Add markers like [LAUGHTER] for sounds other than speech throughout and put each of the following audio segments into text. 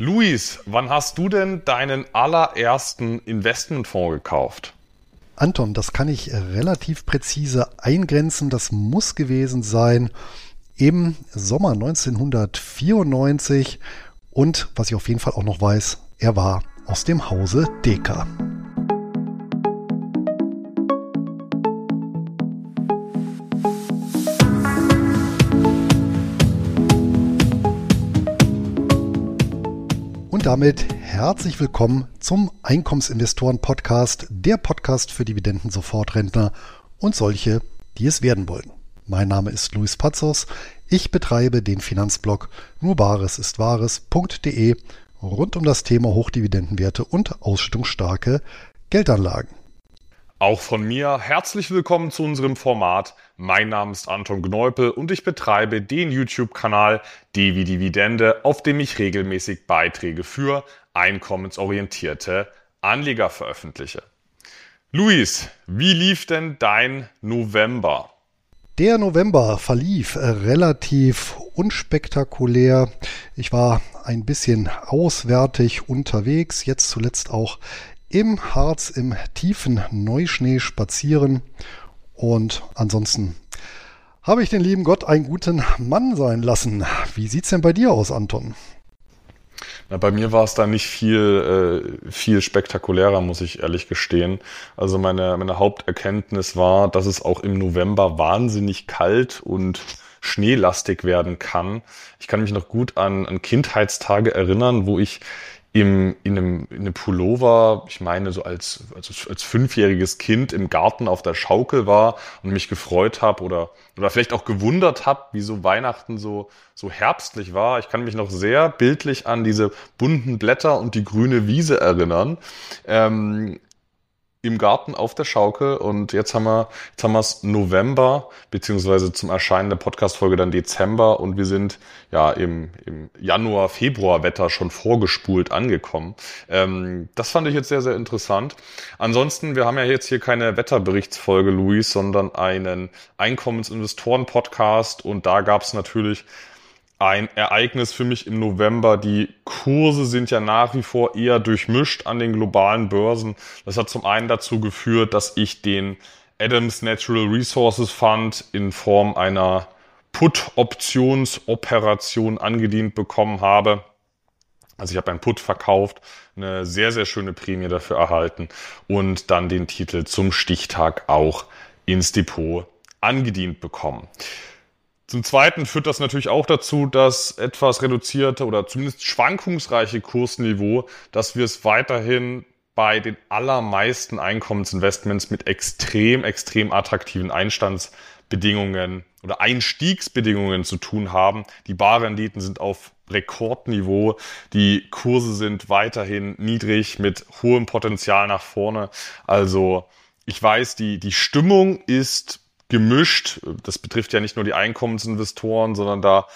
Luis, wann hast du denn deinen allerersten Investmentfonds gekauft? Anton, das kann ich relativ präzise eingrenzen. Das muss gewesen sein im Sommer 1994. Und was ich auf jeden Fall auch noch weiß, er war aus dem Hause Deka. Damit herzlich willkommen zum Einkommensinvestoren-Podcast, der Podcast für Dividenden-Sofortrentner und solche, die es werden wollen. Mein Name ist Luis Pazos. Ich betreibe den Finanzblog nur Bares ist Wahres.de rund um das Thema Hochdividendenwerte und ausschüttungsstarke Geldanlagen. Auch von mir herzlich willkommen zu unserem Format. Mein Name ist Anton Gneupel und ich betreibe den YouTube-Kanal Devi Dividende, auf dem ich regelmäßig Beiträge für einkommensorientierte Anleger veröffentliche. Luis, wie lief denn dein November? Der November verlief relativ unspektakulär. Ich war ein bisschen auswärtig unterwegs, jetzt zuletzt auch im Harz im tiefen Neuschnee spazieren. Und ansonsten habe ich den lieben Gott einen guten Mann sein lassen. Wie sieht's denn bei dir aus, Anton? Na, bei mir war es da nicht viel, äh, viel spektakulärer, muss ich ehrlich gestehen. Also meine, meine Haupterkenntnis war, dass es auch im November wahnsinnig kalt und schneelastig werden kann. Ich kann mich noch gut an, an Kindheitstage erinnern, wo ich im, in, einem, in einem Pullover, ich meine so als, als, als fünfjähriges Kind im Garten auf der Schaukel war und mich gefreut habe oder, oder vielleicht auch gewundert habe, wie so Weihnachten so, so herbstlich war. Ich kann mich noch sehr bildlich an diese bunten Blätter und die grüne Wiese erinnern. Ähm, im Garten auf der Schaukel und jetzt haben wir jetzt haben wir es November beziehungsweise zum Erscheinen der Podcast-Folge dann Dezember und wir sind ja im, im Januar Februar Wetter schon vorgespult angekommen. Ähm, das fand ich jetzt sehr sehr interessant. Ansonsten wir haben ja jetzt hier keine Wetterberichtsfolge Luis, sondern einen Einkommensinvestoren Podcast und da gab es natürlich ein Ereignis für mich im November. Die Kurse sind ja nach wie vor eher durchmischt an den globalen Börsen. Das hat zum einen dazu geführt, dass ich den Adams Natural Resources Fund in Form einer Put-Optionsoperation angedient bekommen habe. Also ich habe einen Put verkauft, eine sehr, sehr schöne Prämie dafür erhalten und dann den Titel zum Stichtag auch ins Depot angedient bekommen. Zum Zweiten führt das natürlich auch dazu, dass etwas reduzierte oder zumindest schwankungsreiche Kursniveau, dass wir es weiterhin bei den allermeisten Einkommensinvestments mit extrem, extrem attraktiven Einstandsbedingungen oder Einstiegsbedingungen zu tun haben. Die Barrenditen sind auf Rekordniveau. Die Kurse sind weiterhin niedrig mit hohem Potenzial nach vorne. Also ich weiß, die, die Stimmung ist gemischt. Das betrifft ja nicht nur die Einkommensinvestoren, sondern da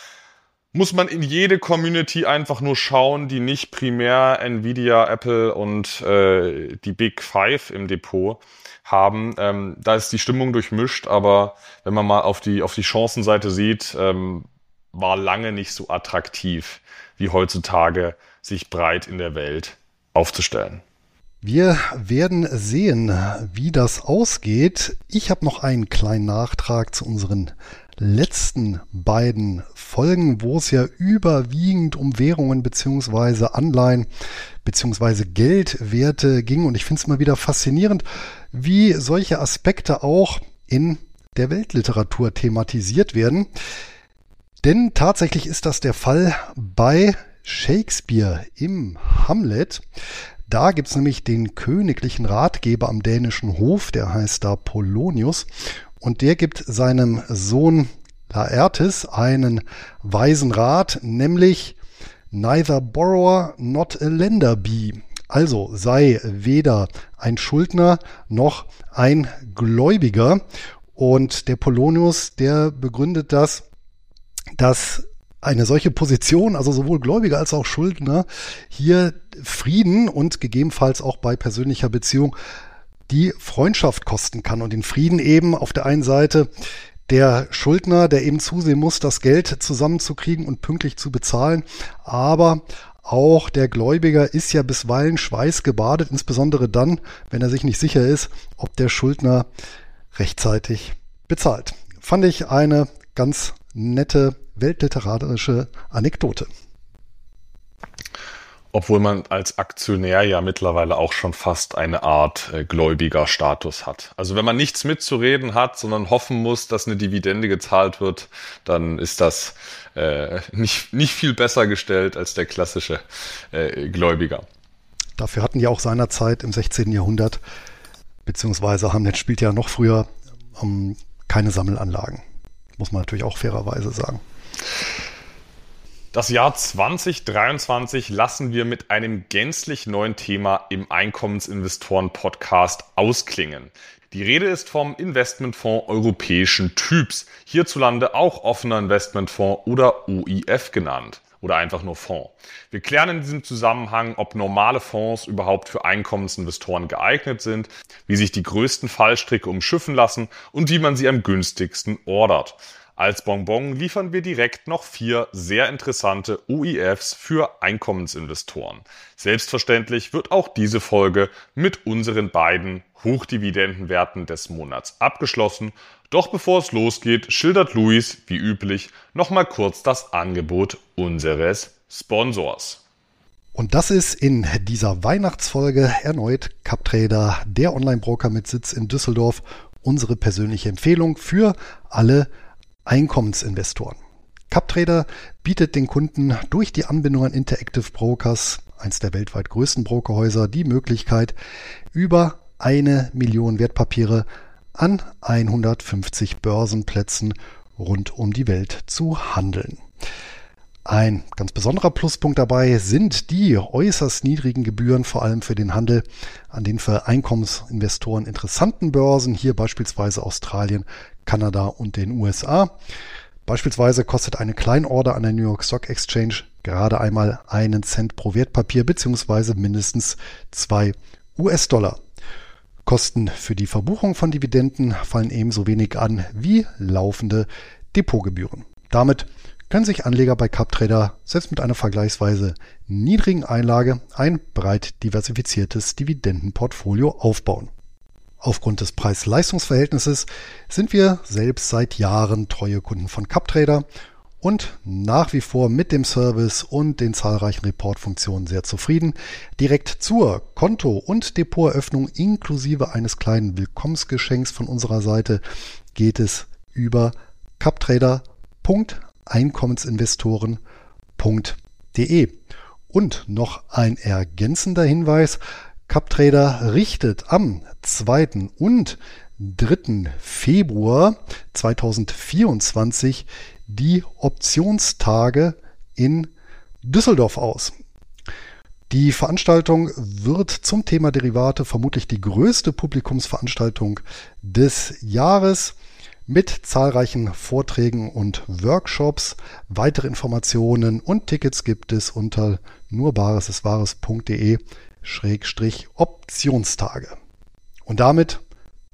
muss man in jede Community einfach nur schauen, die nicht primär Nvidia, Apple und äh, die Big Five im Depot haben. Ähm, da ist die Stimmung durchmischt, aber wenn man mal auf die, auf die Chancenseite sieht, ähm, war lange nicht so attraktiv wie heutzutage, sich breit in der Welt aufzustellen. Wir werden sehen, wie das ausgeht. Ich habe noch einen kleinen Nachtrag zu unseren letzten beiden Folgen, wo es ja überwiegend um Währungen beziehungsweise Anleihen beziehungsweise Geldwerte ging. Und ich finde es immer wieder faszinierend, wie solche Aspekte auch in der Weltliteratur thematisiert werden. Denn tatsächlich ist das der Fall bei Shakespeare im Hamlet. Da gibt's nämlich den königlichen Ratgeber am dänischen Hof, der heißt da Polonius, und der gibt seinem Sohn Laertes einen weisen Rat, nämlich neither borrower not a lender be. Also sei weder ein Schuldner noch ein Gläubiger. Und der Polonius, der begründet das, dass eine solche Position, also sowohl Gläubiger als auch Schuldner, hier Frieden und gegebenenfalls auch bei persönlicher Beziehung die Freundschaft kosten kann und den Frieden eben auf der einen Seite der Schuldner, der eben zusehen muss, das Geld zusammenzukriegen und pünktlich zu bezahlen, aber Auch der Gläubiger ist ja bisweilen schweißgebadet, insbesondere dann, wenn er sich nicht sicher ist, ob der Schuldner rechtzeitig bezahlt. Fand ich eine ganz nette weltliterarische Anekdote. Obwohl man als Aktionär ja mittlerweile auch schon fast eine Art äh, gläubiger Status hat. Also wenn man nichts mitzureden hat, sondern hoffen muss, dass eine Dividende gezahlt wird, dann ist das äh, nicht, nicht viel besser gestellt als der klassische äh, Gläubiger. Dafür hatten ja auch seinerzeit im 16. Jahrhundert, beziehungsweise Hamlet spielt ja noch früher, um, keine Sammelanlagen. Muss man natürlich auch fairerweise sagen. Das Jahr 2023 lassen wir mit einem gänzlich neuen Thema im Einkommensinvestoren-Podcast ausklingen. Die Rede ist vom Investmentfonds europäischen Typs, hierzulande auch offener Investmentfonds oder OIF genannt oder einfach nur Fonds. Wir klären in diesem Zusammenhang, ob normale Fonds überhaupt für Einkommensinvestoren geeignet sind, wie sich die größten Fallstricke umschiffen lassen und wie man sie am günstigsten ordert. Als Bonbon liefern wir direkt noch vier sehr interessante UIFs für Einkommensinvestoren. Selbstverständlich wird auch diese Folge mit unseren beiden Hochdividendenwerten des Monats abgeschlossen. Doch bevor es losgeht, schildert Luis wie üblich nochmal kurz das Angebot unseres Sponsors. Und das ist in dieser Weihnachtsfolge erneut CapTrader, der Online-Broker mit Sitz in Düsseldorf, unsere persönliche Empfehlung für alle Einkommensinvestoren. CapTrader bietet den Kunden durch die Anbindung an Interactive Brokers, eins der weltweit größten Brokerhäuser, die Möglichkeit, über eine Million Wertpapiere an 150 Börsenplätzen rund um die Welt zu handeln. Ein ganz besonderer Pluspunkt dabei sind die äußerst niedrigen Gebühren, vor allem für den Handel an den für Einkommensinvestoren interessanten Börsen, hier beispielsweise Australien, Kanada und den USA. Beispielsweise kostet eine Kleinorder an der New York Stock Exchange gerade einmal einen Cent pro Wertpapier beziehungsweise mindestens zwei US-Dollar. Kosten für die Verbuchung von Dividenden fallen ebenso wenig an wie laufende Depotgebühren. Damit können sich Anleger bei CapTrader selbst mit einer vergleichsweise niedrigen Einlage ein breit diversifiziertes Dividendenportfolio aufbauen. Aufgrund des Preis-Leistungs-Verhältnisses sind wir selbst seit Jahren treue Kunden von CapTrader und nach wie vor mit dem Service und den zahlreichen Reportfunktionen sehr zufrieden. Direkt zur Konto- und Depoteröffnung inklusive eines kleinen Willkommensgeschenks von unserer Seite geht es über captrader.einkommensinvestoren.de. Und noch ein ergänzender Hinweis. CapTrader richtet am 2. und 3. Februar 2024 die Optionstage in Düsseldorf aus. Die Veranstaltung wird zum Thema Derivate vermutlich die größte Publikumsveranstaltung des Jahres mit zahlreichen Vorträgen und Workshops. Weitere Informationen und Tickets gibt es unter nurbaresiswahres.de Schrägstrich Optionstage. Und damit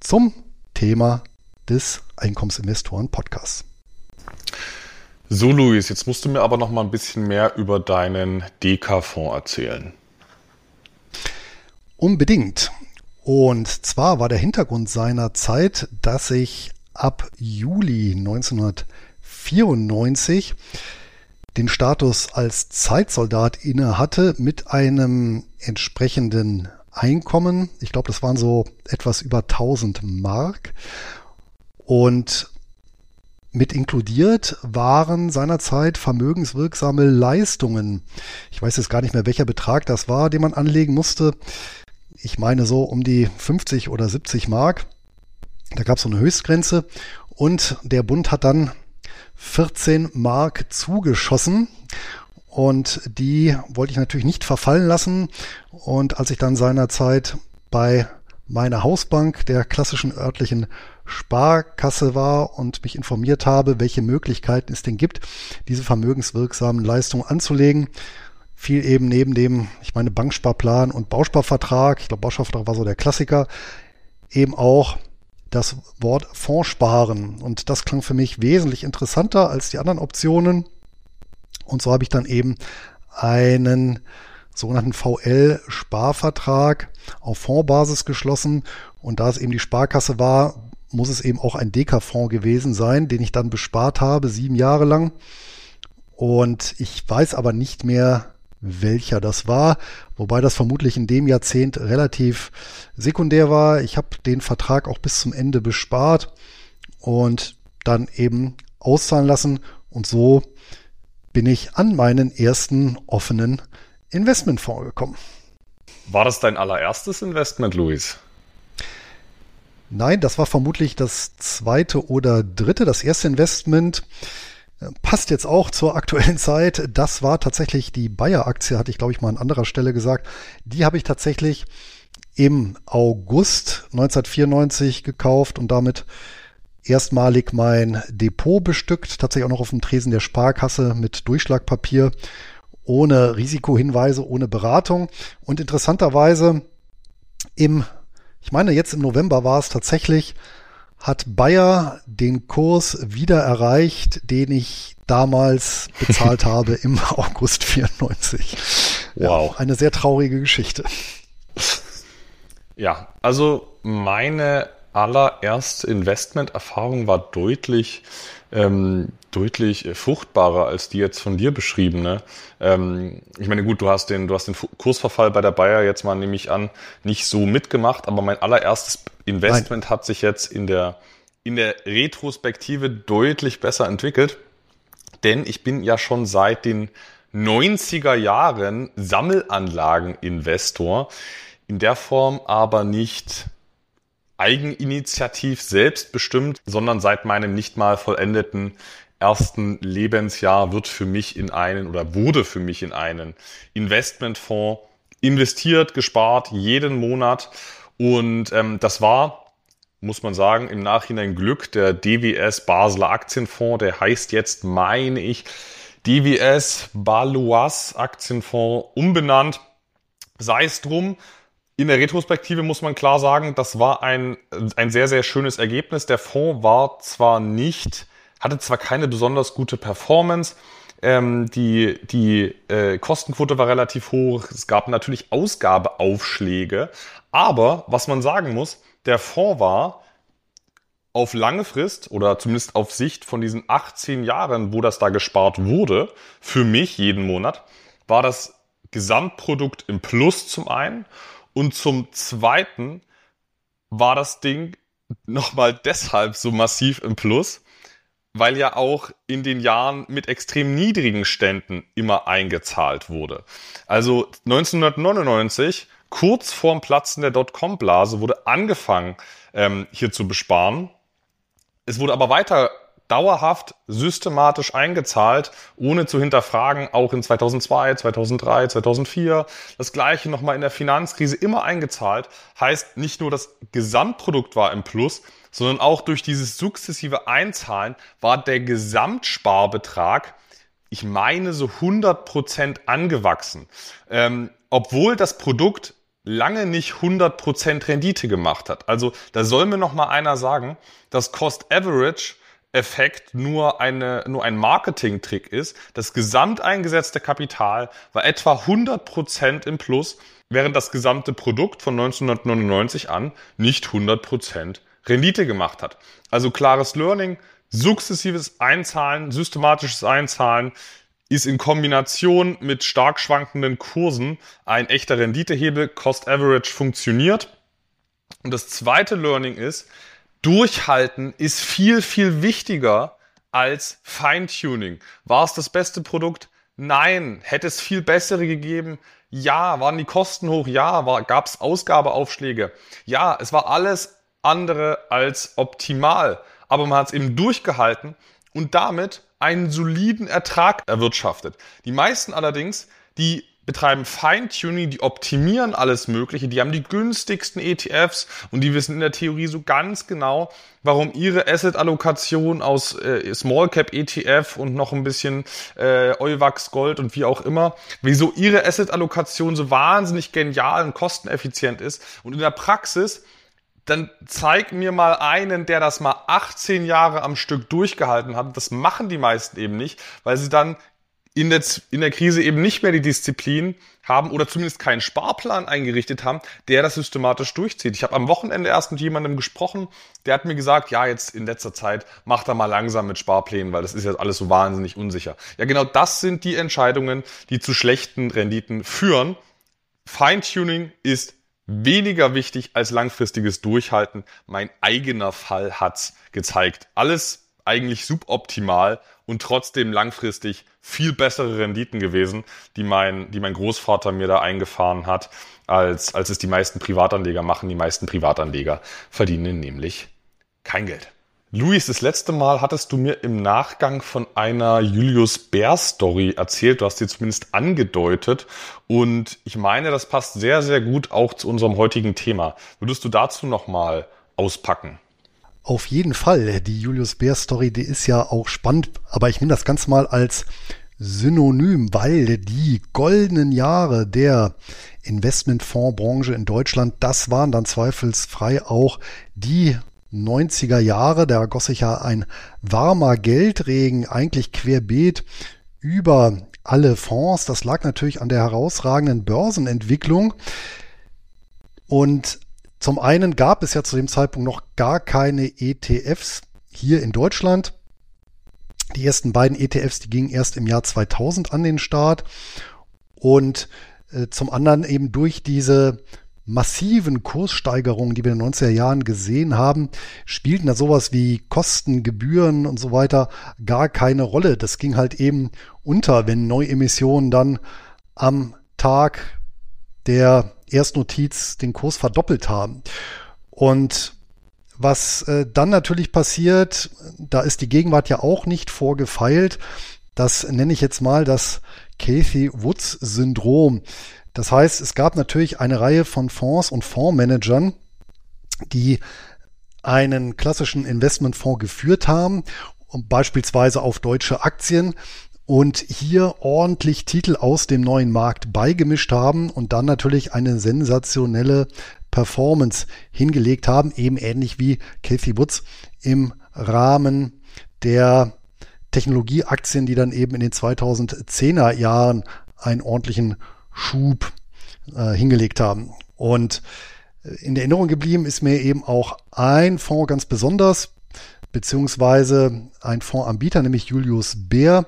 zum Thema des Einkommensinvestoren Podcasts. So, Luis, jetzt musst du mir aber noch mal ein bisschen mehr über deinen DK-Fonds erzählen. Unbedingt. Und zwar war der Hintergrund seiner Zeit, dass ich ab Juli 1994 den Status als Zeitsoldat inne hatte mit einem entsprechenden Einkommen. Ich glaube, das waren so etwas über 1000 Mark. Und mit inkludiert waren seinerzeit vermögenswirksame Leistungen. Ich weiß jetzt gar nicht mehr, welcher Betrag das war, den man anlegen musste. Ich meine so um die 50 oder 70 Mark. Da gab es so eine Höchstgrenze und der Bund hat dann 14 Mark zugeschossen und die wollte ich natürlich nicht verfallen lassen. Und als ich dann seinerzeit bei meiner Hausbank, der klassischen örtlichen Sparkasse war und mich informiert habe, welche Möglichkeiten es denn gibt, diese vermögenswirksamen Leistungen anzulegen, fiel eben neben dem, ich meine, Banksparplan und Bausparvertrag, ich glaube, Bausparvertrag war so der Klassiker, eben auch das Wort Fondssparen. Und das klang für mich wesentlich interessanter als die anderen Optionen. Und so habe ich dann eben einen sogenannten VL-Sparvertrag auf Fondsbasis geschlossen. Und da es eben die Sparkasse war, muss es eben auch ein Deka-Fonds gewesen sein, den ich dann bespart habe, sieben Jahre lang. Und ich weiß aber nicht mehr, welcher das war, wobei das vermutlich in dem Jahrzehnt relativ sekundär war. Ich habe den Vertrag auch bis zum Ende bespart und dann eben auszahlen lassen und so bin ich an meinen ersten offenen Investmentfonds gekommen. War das dein allererstes Investment, Luis? Nein, das war vermutlich das zweite oder dritte. Das erste Investment äh, passt jetzt auch zur aktuellen [LAUGHS] Zeit. Das war tatsächlich die Bayer-Aktie, hatte ich glaube ich mal an anderer Stelle gesagt. Die habe ich tatsächlich im August 1994 gekauft und damit erstmalig mein Depot bestückt, tatsächlich auch noch auf dem Tresen der Sparkasse mit Durchschlagpapier, ohne Risikohinweise, ohne Beratung. Und interessanterweise im, ich meine jetzt im November war es tatsächlich, hat Bayer den Kurs wieder erreicht, den ich damals bezahlt [LAUGHS] habe im August 94. Wow. Ja, eine sehr traurige Geschichte. Ja, also meine allererste Investmenterfahrung war deutlich, ähm, deutlich fruchtbarer als die jetzt von dir beschriebene. Ähm, ich meine, gut, du hast den, du hast den Kursverfall bei der Bayer jetzt mal, nehme ich an, nicht so mitgemacht, aber mein allererstes Investment Nein. hat sich jetzt in der, in der Retrospektive deutlich besser entwickelt, denn ich bin ja schon seit den 90er Jahren Sammelanlageninvestor, in der Form aber nicht eigeninitiativ selbstbestimmt, sondern seit meinem nicht mal vollendeten ersten Lebensjahr wird für mich in einen oder wurde für mich in einen Investmentfonds investiert, gespart, jeden Monat. Und ähm, das war, muss man sagen, im Nachhinein Glück. Der DWS Basler Aktienfonds, der heißt jetzt, meine ich, DWS Balois Aktienfonds umbenannt. Sei es drum, in der Retrospektive muss man klar sagen, das war ein, ein sehr, sehr schönes Ergebnis. Der Fonds war zwar nicht, hatte zwar keine besonders gute Performance, ähm, die die äh, Kostenquote war relativ hoch, es gab natürlich Ausgabeaufschläge, aber was man sagen muss, der Fonds war auf lange Frist oder zumindest auf Sicht von diesen 18 Jahren, wo das da gespart wurde, für mich jeden Monat, war das Gesamtprodukt im Plus zum einen und zum Zweiten war das Ding nochmal deshalb so massiv im Plus, weil ja auch in den Jahren mit extrem niedrigen Ständen immer eingezahlt wurde. Also 1999, kurz vorm Platzen der Dotcom-Blase, wurde angefangen, ähm, hier zu besparen. Es wurde aber weiter dauerhaft systematisch eingezahlt, ohne zu hinterfragen, auch in 2002, 2003, 2004, das gleiche nochmal in der Finanzkrise immer eingezahlt, heißt nicht nur das Gesamtprodukt war im Plus, sondern auch durch dieses sukzessive Einzahlen war der Gesamtsparbetrag, ich meine so 100 Prozent angewachsen, ähm, obwohl das Produkt lange nicht 100% Rendite gemacht hat. Also da soll mir noch mal einer sagen, dass Cost Average Effekt nur, eine, nur ein Marketing-Trick ist. Das gesamt eingesetzte Kapital war etwa 100% im Plus, während das gesamte Produkt von 1999 an nicht 100% Rendite gemacht hat. Also klares Learning, sukzessives Einzahlen, systematisches Einzahlen ist in Kombination mit stark schwankenden Kursen ein echter Renditehebel. Cost Average funktioniert. Und das zweite Learning ist, Durchhalten ist viel, viel wichtiger als Feintuning. War es das beste Produkt? Nein. Hätte es viel bessere gegeben? Ja. Waren die Kosten hoch? Ja. Gab es Ausgabeaufschläge? Ja. Es war alles andere als optimal. Aber man hat es eben durchgehalten und damit einen soliden Ertrag erwirtschaftet. Die meisten allerdings, die betreiben Feintuning, die optimieren alles Mögliche, die haben die günstigsten ETFs und die wissen in der Theorie so ganz genau, warum ihre Asset-Allokation aus äh, Small Cap ETF und noch ein bisschen äh, Euwax Gold und wie auch immer, wieso ihre Asset-Allokation so wahnsinnig genial und kosteneffizient ist. Und in der Praxis dann zeig mir mal einen, der das mal 18 Jahre am Stück durchgehalten hat. Das machen die meisten eben nicht, weil sie dann in der, in der Krise eben nicht mehr die Disziplin haben oder zumindest keinen Sparplan eingerichtet haben, der das systematisch durchzieht. Ich habe am Wochenende erst mit jemandem gesprochen, der hat mir gesagt, ja, jetzt in letzter Zeit macht er mal langsam mit Sparplänen, weil das ist jetzt alles so wahnsinnig unsicher. Ja, genau das sind die Entscheidungen, die zu schlechten Renditen führen. Feintuning ist weniger wichtig als langfristiges Durchhalten. Mein eigener Fall hat's gezeigt. Alles eigentlich suboptimal und trotzdem langfristig viel bessere Renditen gewesen, die mein, die mein Großvater mir da eingefahren hat, als, als es die meisten Privatanleger machen. Die meisten Privatanleger verdienen nämlich kein Geld. Luis, das letzte Mal hattest du mir im Nachgang von einer Julius Bär Story erzählt. Du hast sie zumindest angedeutet. Und ich meine, das passt sehr, sehr gut auch zu unserem heutigen Thema. Würdest du dazu nochmal auspacken? Auf jeden Fall. Die Julius Bär Story, die ist ja auch spannend, aber ich nehme das Ganze mal als Synonym, weil die goldenen Jahre der Investmentfondsbranche in Deutschland, das waren dann zweifelsfrei auch die 90er Jahre. Da goss sich ja ein warmer Geldregen eigentlich querbeet über alle Fonds. Das lag natürlich an der herausragenden Börsenentwicklung. Und zum einen gab es ja zu dem Zeitpunkt noch gar keine ETFs hier in Deutschland. Die ersten beiden ETFs, die gingen erst im Jahr 2000 an den Start. Und äh, zum anderen eben durch diese massiven Kurssteigerungen, die wir in den 90er Jahren gesehen haben, spielten da sowas wie Kosten, Gebühren und so weiter gar keine Rolle. Das ging halt eben unter, wenn Neuemissionen dann am Tag der Erstnotiz den Kurs verdoppelt haben. Und was äh, dann natürlich passiert, da ist die Gegenwart ja auch nicht vorgefeilt. Das nenne ich jetzt mal das Cathy Woods Syndrom. Das heißt, es gab natürlich eine Reihe von Fonds und Fondsmanagern, die einen klassischen Investmentfonds geführt haben, beispielsweise auf deutsche Aktien, und hier ordentlich Titel aus dem neuen Markt beigemischt haben und dann natürlich eine sensationelle Performance hingelegt haben, eben ähnlich wie Kathy Woods im Rahmen der Technologieaktien, die dann eben in den 2010er Jahren einen ordentlichen Schub äh, hingelegt haben. Und in Erinnerung geblieben ist mir eben auch ein Fonds ganz besonders, beziehungsweise ein Fondsanbieter, nämlich Julius Bär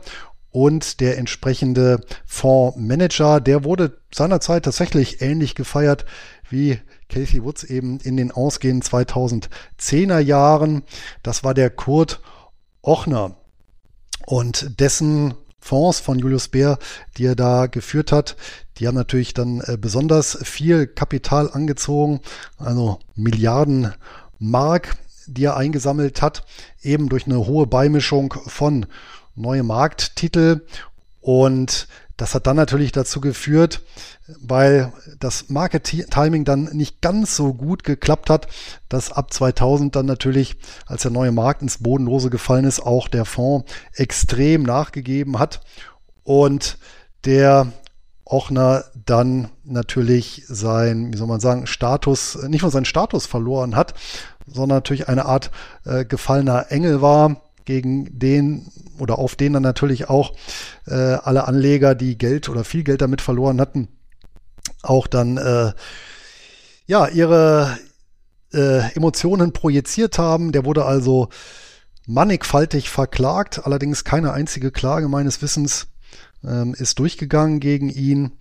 und der entsprechende Fondsmanager, der wurde seinerzeit tatsächlich ähnlich gefeiert wie Casey Woods eben in den ausgehenden 2010er Jahren. Das war der Kurt Ochner und dessen Fonds von Julius Bär, die er da geführt hat, die haben natürlich dann äh, besonders viel Kapital angezogen, also Milliarden Mark, die er eingesammelt hat, eben durch eine hohe Beimischung von neue Markttitel und das hat dann natürlich dazu geführt, weil das Market-Timing dann nicht ganz so gut geklappt hat, dass ab 2000 dann natürlich, als der neue Markt ins Bodenlose gefallen ist, auch der Fonds extrem nachgegeben hat und der Ochner dann natürlich sein, wie soll man sagen, Status, nicht nur seinen Status verloren hat, sondern natürlich eine Art äh, gefallener Engel war, gegen den oder auf den dann natürlich auch äh, alle Anleger, die Geld oder viel Geld damit verloren hatten, auch dann äh, ja ihre äh, Emotionen projiziert haben. Der wurde also mannigfaltig verklagt, allerdings keine einzige Klage meines Wissens ähm, ist durchgegangen gegen ihn.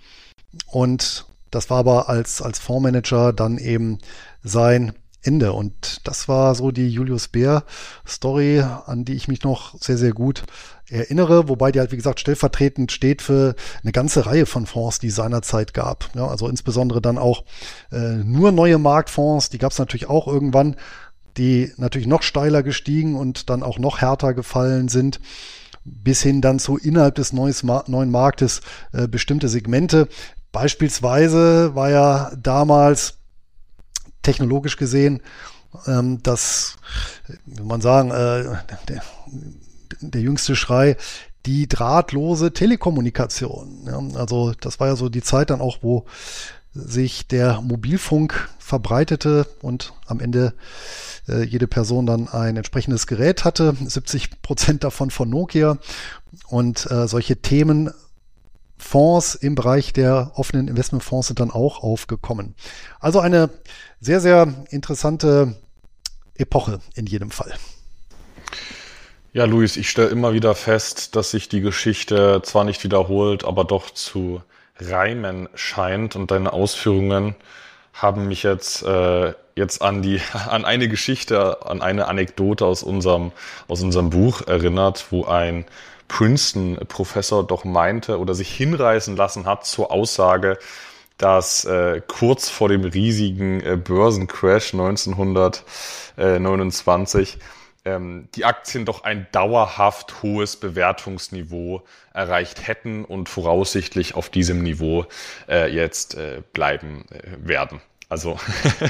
Und das war aber als, als Fondsmanager dann eben sein Ende. Und das war so die Julius Bär Story, an die ich mich noch sehr, sehr gut erinnere, wobei die halt, wie gesagt, stellvertretend steht für eine ganze Reihe von Fonds, die es seinerzeit gab. Ja, also insbesondere dann auch äh, nur neue Marktfonds, die gab es natürlich auch irgendwann, die natürlich noch steiler gestiegen und dann auch noch härter gefallen sind bis hin dann zu innerhalb des neues, neuen Marktes äh, bestimmte Segmente. Beispielsweise war ja damals technologisch gesehen, ähm, das, wie man sagen, äh, der, der jüngste Schrei, die drahtlose Telekommunikation. Ja, also das war ja so die Zeit dann auch, wo sich der Mobilfunk verbreitete und am Ende äh, jede Person dann ein entsprechendes Gerät hatte, 70 Prozent davon von Nokia. Und äh, solche Themen Fonds im Bereich der offenen Investmentfonds sind dann auch aufgekommen. Also eine sehr, sehr interessante Epoche in jedem Fall. Ja, Luis, ich stelle immer wieder fest, dass sich die Geschichte zwar nicht wiederholt, aber doch zu reimen scheint und deine Ausführungen haben mich jetzt äh, jetzt an die [LAUGHS] an eine Geschichte, an eine Anekdote aus unserem aus unserem Buch erinnert, wo ein Princeton-Professor doch meinte oder sich hinreißen lassen hat zur Aussage, dass äh, kurz vor dem riesigen äh, Börsencrash 1929 ähm, die Aktien doch ein dauerhaft hohes Bewertungsniveau erreicht hätten und voraussichtlich auf diesem Niveau äh, jetzt äh, bleiben äh, werden. Also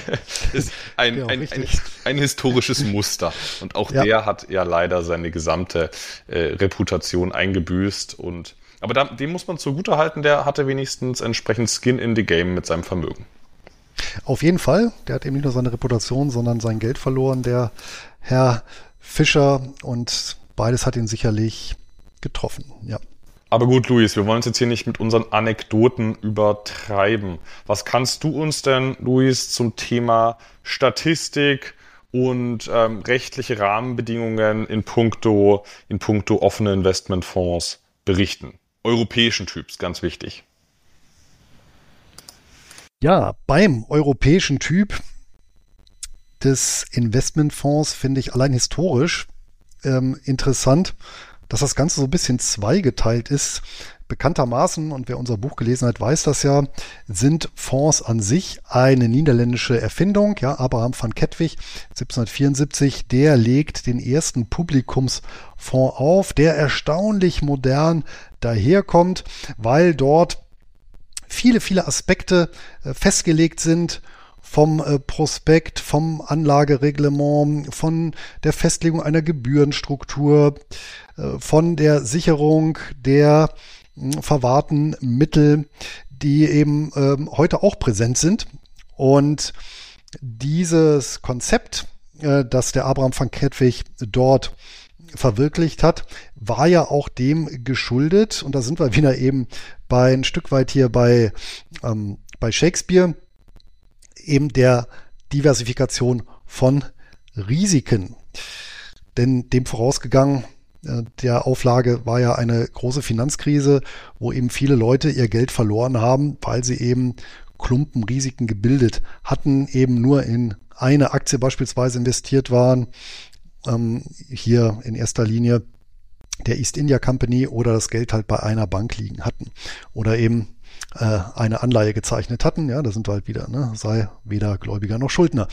[LAUGHS] ist ein, ja, ein, ein, ein, historisches Muster. Und auch ja. der hat ja leider seine gesamte äh, Reputation eingebüßt. Und aber da, dem muss man zugutehalten, der hatte wenigstens entsprechend Skin in the Game mit seinem Vermögen. Auf jeden Fall. Der hat eben nicht nur seine Reputation, sondern sein Geld verloren, der Herr Fischer. Und beides hat ihn sicherlich getroffen. Ja. Aber gut, Luis, wir wollen es jetzt hier nicht mit unseren Anekdoten übertreiben. Was kannst du uns denn, Luis, zum Thema Statistik und ähm, rechtliche Rahmenbedingungen in puncto, in puncto offene Investmentfonds berichten? Europäischen Typs, ganz wichtig. Ja, beim europäischen Typ des Investmentfonds finde ich allein historisch ähm, interessant, dass das Ganze so ein bisschen zweigeteilt ist. Bekanntermaßen, und wer unser Buch gelesen hat, weiß das ja, sind Fonds an sich eine niederländische Erfindung. Ja, Abraham van Kettwig, 1774, der legt den ersten Publikumsfonds auf, der erstaunlich modern daherkommt, weil dort viele, viele Aspekte äh, festgelegt sind vom äh, Prospekt, vom Anlagereglement, von der Festlegung einer Gebührenstruktur, von der Sicherung der hm, verwahrten Mittel, die eben ähm, heute auch präsent sind. Und dieses Konzept, äh, das der Abraham van Kettwig dort verwirklicht hat, war ja auch dem geschuldet. Und da sind wir wieder eben bei ein Stück weit hier bei, ähm, bei Shakespeare, eben der Diversifikation von Risiken. Denn dem vorausgegangen der Auflage war ja eine große Finanzkrise, wo eben viele Leute ihr Geld verloren haben, weil sie eben Klumpenrisiken gebildet hatten, eben nur in eine Aktie beispielsweise investiert waren. Ähm, hier in erster Linie der East India Company oder das Geld halt bei einer Bank liegen hatten. Oder eben äh, eine Anleihe gezeichnet hatten. Ja, da sind wir halt wieder, ne, sei weder Gläubiger noch Schuldner.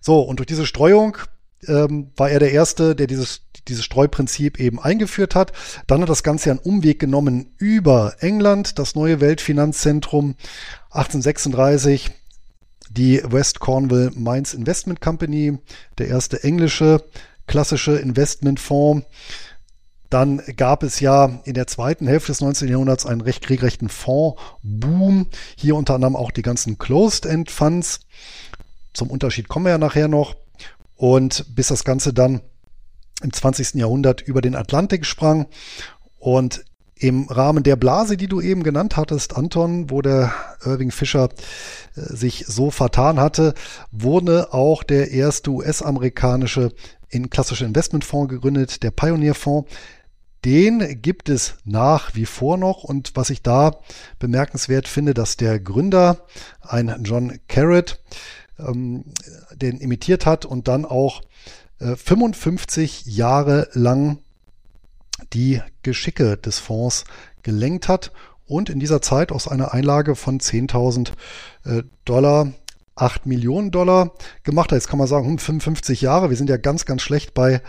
So, und durch diese Streuung ähm, war er der Erste, der dieses, dieses Streuprinzip eben eingeführt hat. Dann hat das Ganze einen Umweg genommen über England, das neue Weltfinanzzentrum 1836, die West Cornwall Mines Investment Company, der erste englische klassische Investmentfonds. Dann gab es ja in der zweiten Hälfte des 19. Jahrhunderts einen recht regelrechten Fondsboom. Hier unter anderem auch die ganzen Closed-End Funds. Zum Unterschied kommen wir ja nachher noch. Und bis das Ganze dann im 20. Jahrhundert über den Atlantik sprang und im Rahmen der Blase, die du eben genannt hattest, Anton, wo der Irving Fischer äh, sich so vertan hatte, wurde auch der erste US-amerikanische in klassische Investmentfonds gegründet, der Pioneer Fonds. Den gibt es nach wie vor noch und was ich da bemerkenswert finde, dass der Gründer, ein John Carrot, ähm, den imitiert hat und dann auch äh, 55 Jahre lang die Geschicke des Fonds gelenkt hat und in dieser Zeit aus einer Einlage von 10.000 äh, Dollar 8 Millionen Dollar gemacht hat. Jetzt kann man sagen, hm, 55 Jahre, wir sind ja ganz, ganz schlecht bei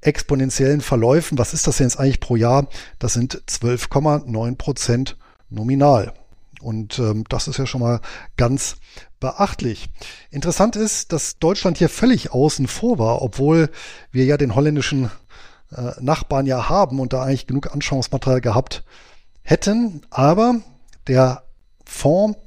exponentiellen Verläufen. Was ist das denn jetzt eigentlich pro Jahr? Das sind 12,9 Prozent nominal. Und ähm, das ist ja schon mal ganz beachtlich. Interessant ist, dass Deutschland hier völlig außen vor war, obwohl wir ja den holländischen äh, Nachbarn ja haben und da eigentlich genug Anschauungsmaterial gehabt hätten. Aber der Fonds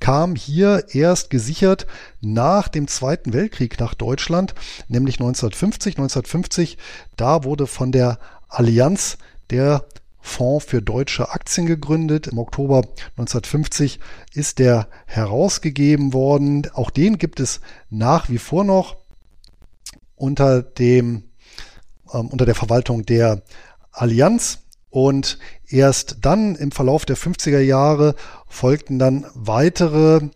kam hier erst gesichert nach dem Zweiten Weltkrieg nach Deutschland, nämlich 1950. 1950, da wurde von der Allianz der Fonds für deutsche Aktien gegründet. Im Oktober 1950 ist der herausgegeben worden. Auch den gibt es nach wie vor noch unter dem ähm, unter der Verwaltung der Allianz. Und erst dann im Verlauf der 50er Jahre folgten dann weitere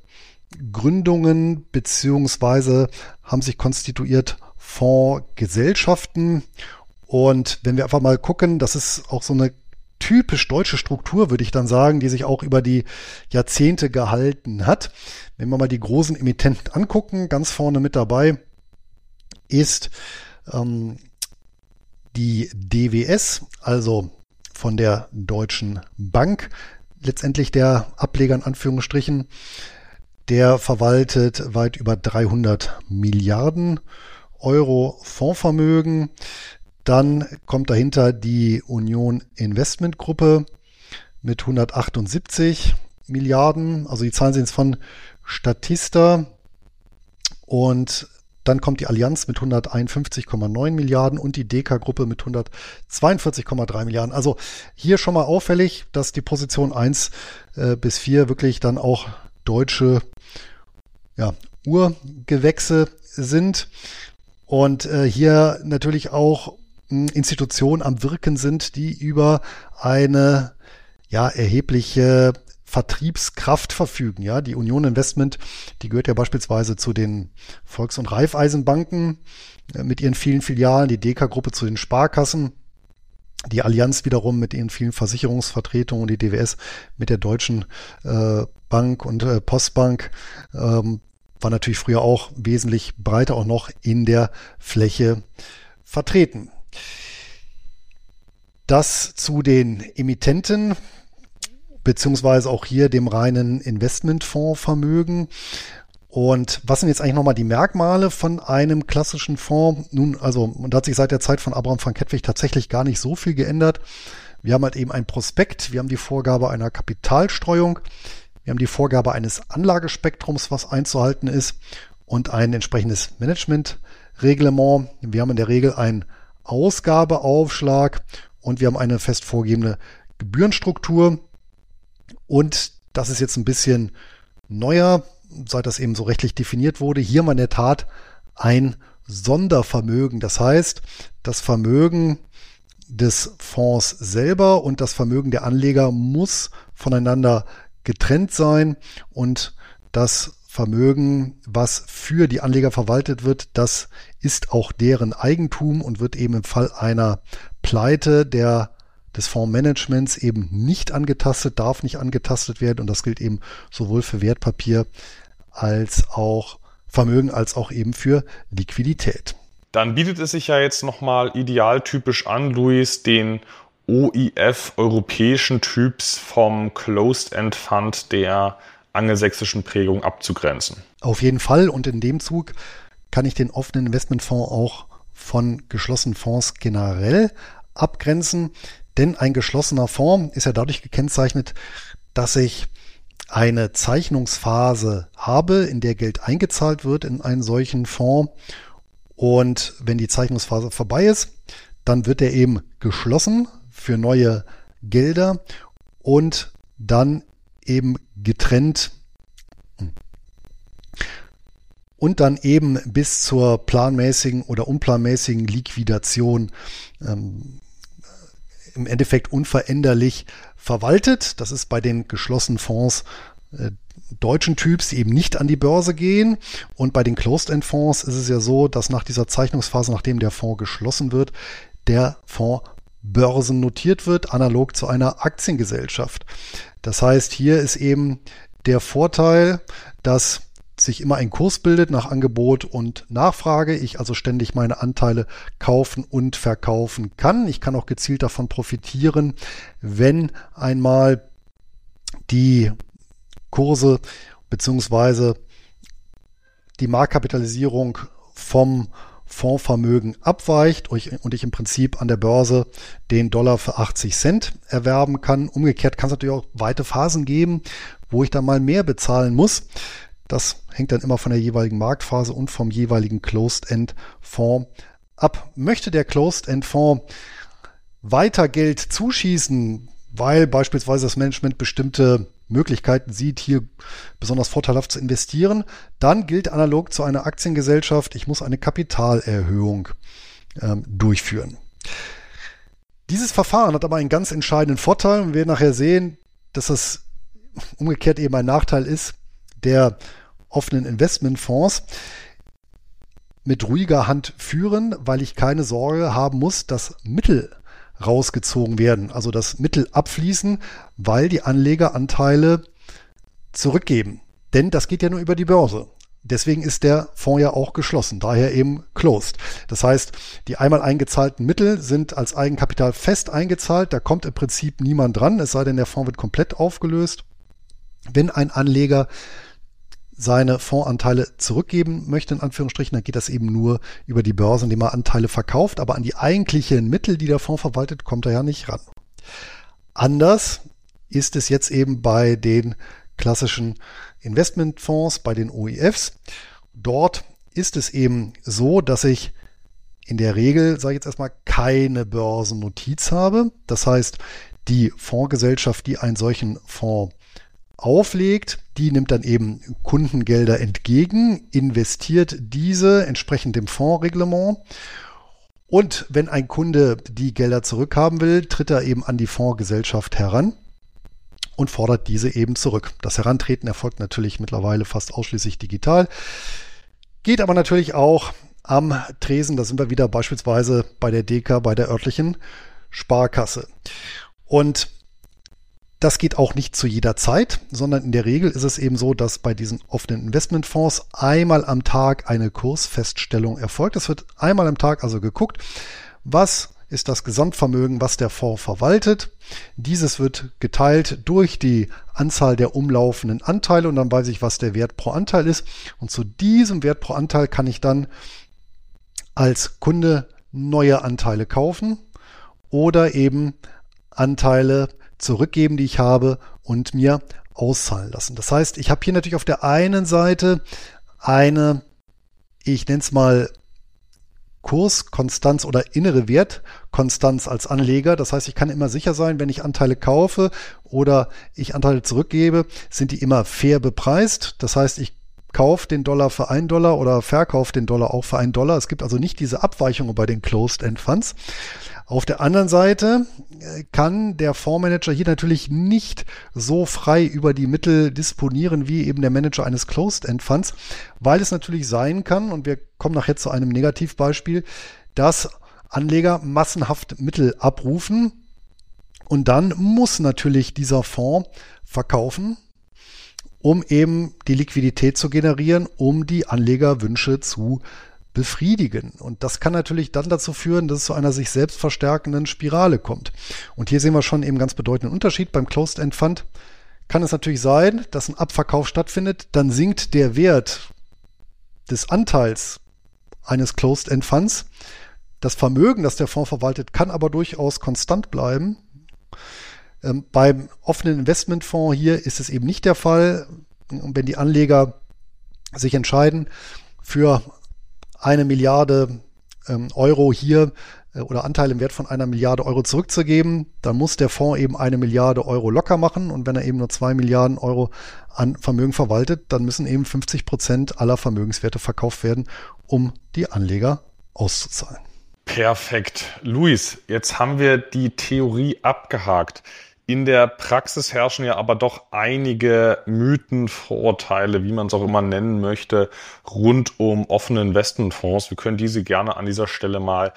Gründungen beziehungsweise haben sich konstituiert Fondsgesellschaften. Und wenn wir einfach mal gucken, das ist auch so eine typisch deutsche Struktur, würde ich dann sagen, die sich auch über die Jahrzehnte gehalten hat. Wenn wir mal die großen Emittenten angucken, ganz vorne mit dabei ist ähm, die DWS, also von der Deutschen Bank, letztendlich der Ableger in Anführungsstrichen. Der verwaltet weit über 300 Milliarden Euro Fondsvermögen. Dann kommt dahinter die Union Investment Gruppe mit 178 Milliarden. Also die Zahlen sind jetzt von Statista. Und dann kommt die Allianz mit 151,9 Milliarden und die DK-Gruppe mit 142,3 Milliarden. Also hier schon mal auffällig, dass die Position 1 äh, bis 4 wirklich dann auch deutsche ja, Urgewächse sind. Und äh, hier natürlich auch Institutionen am Wirken sind, die über eine ja, erhebliche Vertriebskraft verfügen. Ja, die Union Investment, die gehört ja beispielsweise zu den Volks- und Raiffeisenbanken äh, mit ihren vielen Filialen, die DK-Gruppe zu den Sparkassen, die Allianz wiederum mit ihren vielen Versicherungsvertretungen und die DWS mit der Deutschen äh, Bank und äh, Postbank ähm, war natürlich früher auch wesentlich breiter auch noch in der Fläche vertreten. Das zu den Emittenten beziehungsweise auch hier dem reinen Investmentfondsvermögen. Und was sind jetzt eigentlich nochmal die Merkmale von einem klassischen Fonds? Nun, also, und da hat sich seit der Zeit von Abraham van Kettwig tatsächlich gar nicht so viel geändert. Wir haben halt eben ein Prospekt, wir haben die Vorgabe einer Kapitalstreuung, wir haben die Vorgabe eines Anlagespektrums, was einzuhalten ist, und ein entsprechendes Managementreglement. Wir haben in der Regel einen Ausgabeaufschlag und wir haben eine fest vorgegebene Gebührenstruktur. Und das ist jetzt ein bisschen neuer, seit das eben so rechtlich definiert wurde. Hier mal in der Tat ein Sondervermögen. Das heißt, das Vermögen des Fonds selber und das Vermögen der Anleger muss voneinander getrennt sein und das Vermögen, was für die Anleger verwaltet wird, das ist auch deren Eigentum und wird eben im Fall einer Pleite der des Fondsmanagements eben nicht angetastet, darf nicht angetastet werden und das gilt eben sowohl für Wertpapier als auch Vermögen als auch eben für Liquidität. Dann bietet es sich ja jetzt nochmal idealtypisch an, Luis, den OIF europäischen Typs vom Closed-End Fund der angelsächsischen Prägung abzugrenzen. Auf jeden Fall und in dem Zug kann ich den offenen Investmentfonds auch von geschlossenen Fonds generell abgrenzen. Denn ein geschlossener Fonds ist ja dadurch gekennzeichnet, dass ich eine Zeichnungsphase habe, in der Geld eingezahlt wird in einen solchen Fonds. Und wenn die Zeichnungsphase vorbei ist, dann wird er eben geschlossen für neue Gelder und dann eben getrennt und dann eben bis zur planmäßigen oder unplanmäßigen Liquidation ähm, im Endeffekt unveränderlich verwaltet. Das ist bei den geschlossenen Fonds äh, deutschen Typs, die eben nicht an die Börse gehen. Und bei den Closed-End-Fonds ist es ja so, dass nach dieser Zeichnungsphase, nachdem der Fonds geschlossen wird, der Fonds börsennotiert wird, analog zu einer Aktiengesellschaft. Das heißt, hier ist eben der Vorteil, dass sich immer ein Kurs bildet nach Angebot und Nachfrage. Ich also ständig meine Anteile kaufen und verkaufen kann. Ich kann auch gezielt davon profitieren, wenn einmal die Kurse beziehungsweise die Marktkapitalisierung vom Fondsvermögen abweicht und ich im Prinzip an der Börse den Dollar für 80 Cent erwerben kann. Umgekehrt kann es natürlich auch weite Phasen geben, wo ich dann mal mehr bezahlen muss. Das hängt dann immer von der jeweiligen Marktphase und vom jeweiligen Closed-End-Fonds ab. Möchte der Closed-End-Fonds weiter Geld zuschießen, weil beispielsweise das Management bestimmte Möglichkeiten sieht, hier besonders vorteilhaft zu investieren, dann gilt analog zu einer Aktiengesellschaft, ich muss eine Kapitalerhöhung ähm, durchführen. Dieses Verfahren hat aber einen ganz entscheidenden Vorteil. Und wir werden nachher sehen, dass das umgekehrt eben ein Nachteil ist der offenen Investmentfonds. Mit ruhiger Hand führen, weil ich keine Sorge haben muss, dass Mittel rausgezogen werden, also das Mittel abfließen, weil die Anleger Anteile zurückgeben. Denn das geht ja nur über die Börse. Deswegen ist der Fonds ja auch geschlossen, daher eben closed. Das heißt, die einmal eingezahlten Mittel sind als Eigenkapital fest eingezahlt, da kommt im Prinzip niemand dran, es sei denn, der Fonds wird komplett aufgelöst. Wenn ein Anleger seine Fondsanteile zurückgeben möchte, in Anführungsstrichen, dann geht das eben nur über die Börse, indem er Anteile verkauft, aber an die eigentlichen Mittel, die der Fonds verwaltet, kommt er ja nicht ran. Anders ist es jetzt eben bei den klassischen Investmentfonds, bei den OEFs. Dort ist es eben so, dass ich in der Regel, sage ich jetzt erstmal, keine Börsennotiz habe. Das heißt, die Fondsgesellschaft, die einen solchen Fonds auflegt, die nimmt dann eben Kundengelder entgegen, investiert diese entsprechend dem Fondsreglement. Und wenn ein Kunde die Gelder zurückhaben will, tritt er eben an die Fondsgesellschaft heran und fordert diese eben zurück. Das Herantreten erfolgt natürlich mittlerweile fast ausschließlich digital, geht aber natürlich auch am Tresen, da sind wir wieder beispielsweise bei der DK, bei der örtlichen Sparkasse. Und das geht auch nicht zu jeder Zeit, sondern in der Regel ist es eben so, dass bei diesen offenen Investmentfonds einmal am Tag eine Kursfeststellung erfolgt. Es wird einmal am Tag also geguckt, was ist das Gesamtvermögen, was der Fonds verwaltet. Dieses wird geteilt durch die Anzahl der umlaufenden Anteile und dann weiß ich, was der Wert pro Anteil ist. Und zu diesem Wert pro Anteil kann ich dann als Kunde neue Anteile kaufen oder eben Anteile zurückgeben, die ich habe und mir auszahlen lassen. Das heißt, ich habe hier natürlich auf der einen Seite eine, ich nenne es mal Kurskonstanz oder innere Wertkonstanz als Anleger. Das heißt, ich kann immer sicher sein, wenn ich Anteile kaufe oder ich Anteile zurückgebe, sind die immer fair bepreist. Das heißt, ich kaufe den Dollar für einen Dollar oder verkaufe den Dollar auch für einen Dollar. Es gibt also nicht diese Abweichungen bei den Closed-End Funds. Auf der anderen Seite äh, kann der Fondsmanager hier natürlich nicht so frei über die Mittel disponieren wie eben der Manager eines Closed-End Funds, weil es natürlich sein kann, und wir kommen nachher zu einem Negativbeispiel, dass Anleger massenhaft Mittel abrufen und dann muss natürlich dieser Fonds verkaufen, um eben die Liquidität zu generieren, um die Anlegerwünsche zu befriedigen. Und das kann natürlich dann dazu führen, dass es zu einer sich selbst verstärkenden Spirale kommt. Und hier sehen wir schon eben ganz bedeutenden Unterschied. Beim Closed-End Fund kann es natürlich sein, dass ein Abverkauf stattfindet, dann sinkt der Wert des Anteils eines Closed-End Funds. Das Vermögen, das der Fonds verwaltet, kann aber durchaus konstant bleiben. Ähm, beim offenen Investmentfonds hier ist es eben nicht der Fall. Und wenn die Anleger sich entscheiden für eine Milliarde ähm, Euro hier äh, oder Anteil im Wert von einer Milliarde Euro zurückzugeben, dann muss der Fonds eben eine Milliarde Euro locker machen. Und wenn er eben nur zwei Milliarden Euro an Vermögen verwaltet, dann müssen eben 50 Prozent aller Vermögenswerte verkauft werden, um die Anleger auszuzahlen. Perfekt. Luis, jetzt haben wir die Theorie abgehakt. In der Praxis herrschen ja aber doch einige Mythen, Vorurteile, wie man es auch immer nennen möchte, rund um offene Investmentfonds. Wir können diese gerne an dieser Stelle mal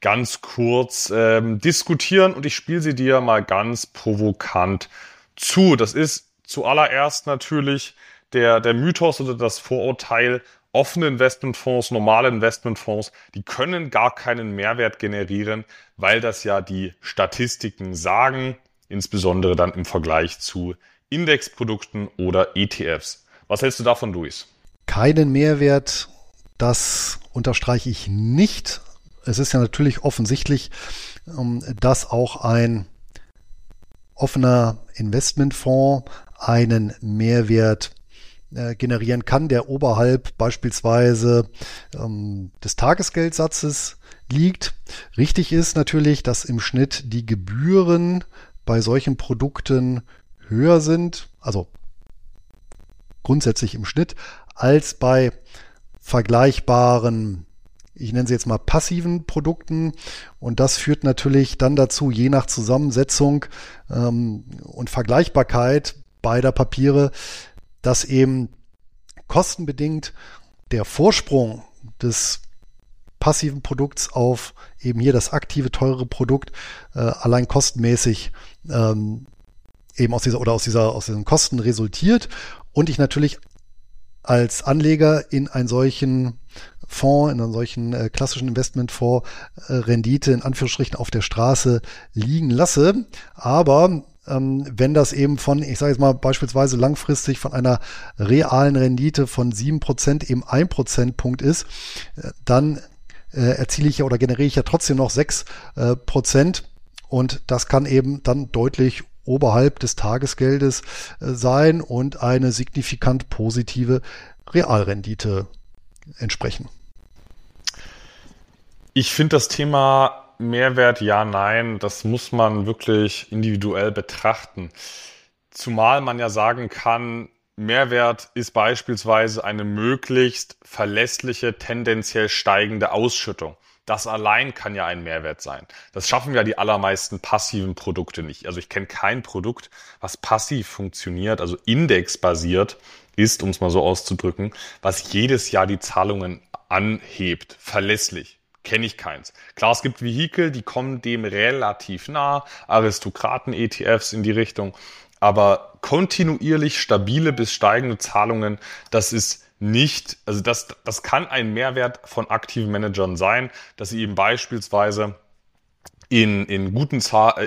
ganz kurz ähm, diskutieren und ich spiele sie dir mal ganz provokant zu. Das ist zuallererst natürlich der, der Mythos oder das Vorurteil, offene Investmentfonds, normale Investmentfonds, die können gar keinen Mehrwert generieren, weil das ja die Statistiken sagen insbesondere dann im Vergleich zu Indexprodukten oder ETFs. Was hältst du davon, Luis? Keinen Mehrwert, das unterstreiche ich nicht. Es ist ja natürlich offensichtlich, ähm, dass auch ein offener Investmentfonds einen Mehrwert äh, generieren kann, der oberhalb beispielsweise ähm, des Tagesgeldsatzes liegt. Richtig ist natürlich, dass im Schnitt die Gebühren bei solchen Produkten höher sind, also grundsätzlich im Schnitt, als bei vergleichbaren, ich nenne sie jetzt mal passiven Produkten. Und das führt natürlich dann dazu, je nach Zusammensetzung ähm, und Vergleichbarkeit beider Papiere, dass eben kostenbedingt der Vorsprung des passiven Produkts auf eben hier das aktive, teure Produkt äh, allein kostenmäßig ähm, eben aus dieser oder aus dieser aus diesen Kosten resultiert und ich natürlich als Anleger in einen solchen Fonds, in einen solchen äh, klassischen Investmentfonds äh, Rendite in Anführungsstrichen auf der Straße liegen lasse. Aber ähm, wenn das eben von, ich sage jetzt mal beispielsweise langfristig von einer realen Rendite von sieben Prozent eben ein Prozentpunkt ist, äh, dann äh, erziele ich ja oder generiere ich ja trotzdem noch sechs äh, Prozent. Und das kann eben dann deutlich oberhalb des Tagesgeldes äh, sein und eine signifikant positive Realrendite entsprechen. Ich finde das Thema Mehrwert ja, nein, das muss man wirklich individuell betrachten. Zumal man ja sagen kann, Mehrwert ist beispielsweise eine möglichst verlässliche, tendenziell steigende Ausschüttung. Das allein kann ja ein Mehrwert sein. Das schaffen ja die allermeisten passiven Produkte nicht. Also ich kenne kein Produkt, was passiv funktioniert, also indexbasiert ist, um es mal so auszudrücken, was jedes Jahr die Zahlungen anhebt, verlässlich kenne ich keins. Klar, es gibt Vehikel, die kommen dem relativ nah, Aristokraten-ETFs in die Richtung, aber kontinuierlich stabile bis steigende Zahlungen, das ist nicht, also das, das kann ein Mehrwert von aktiven Managern sein, dass sie eben beispielsweise in, in, guten,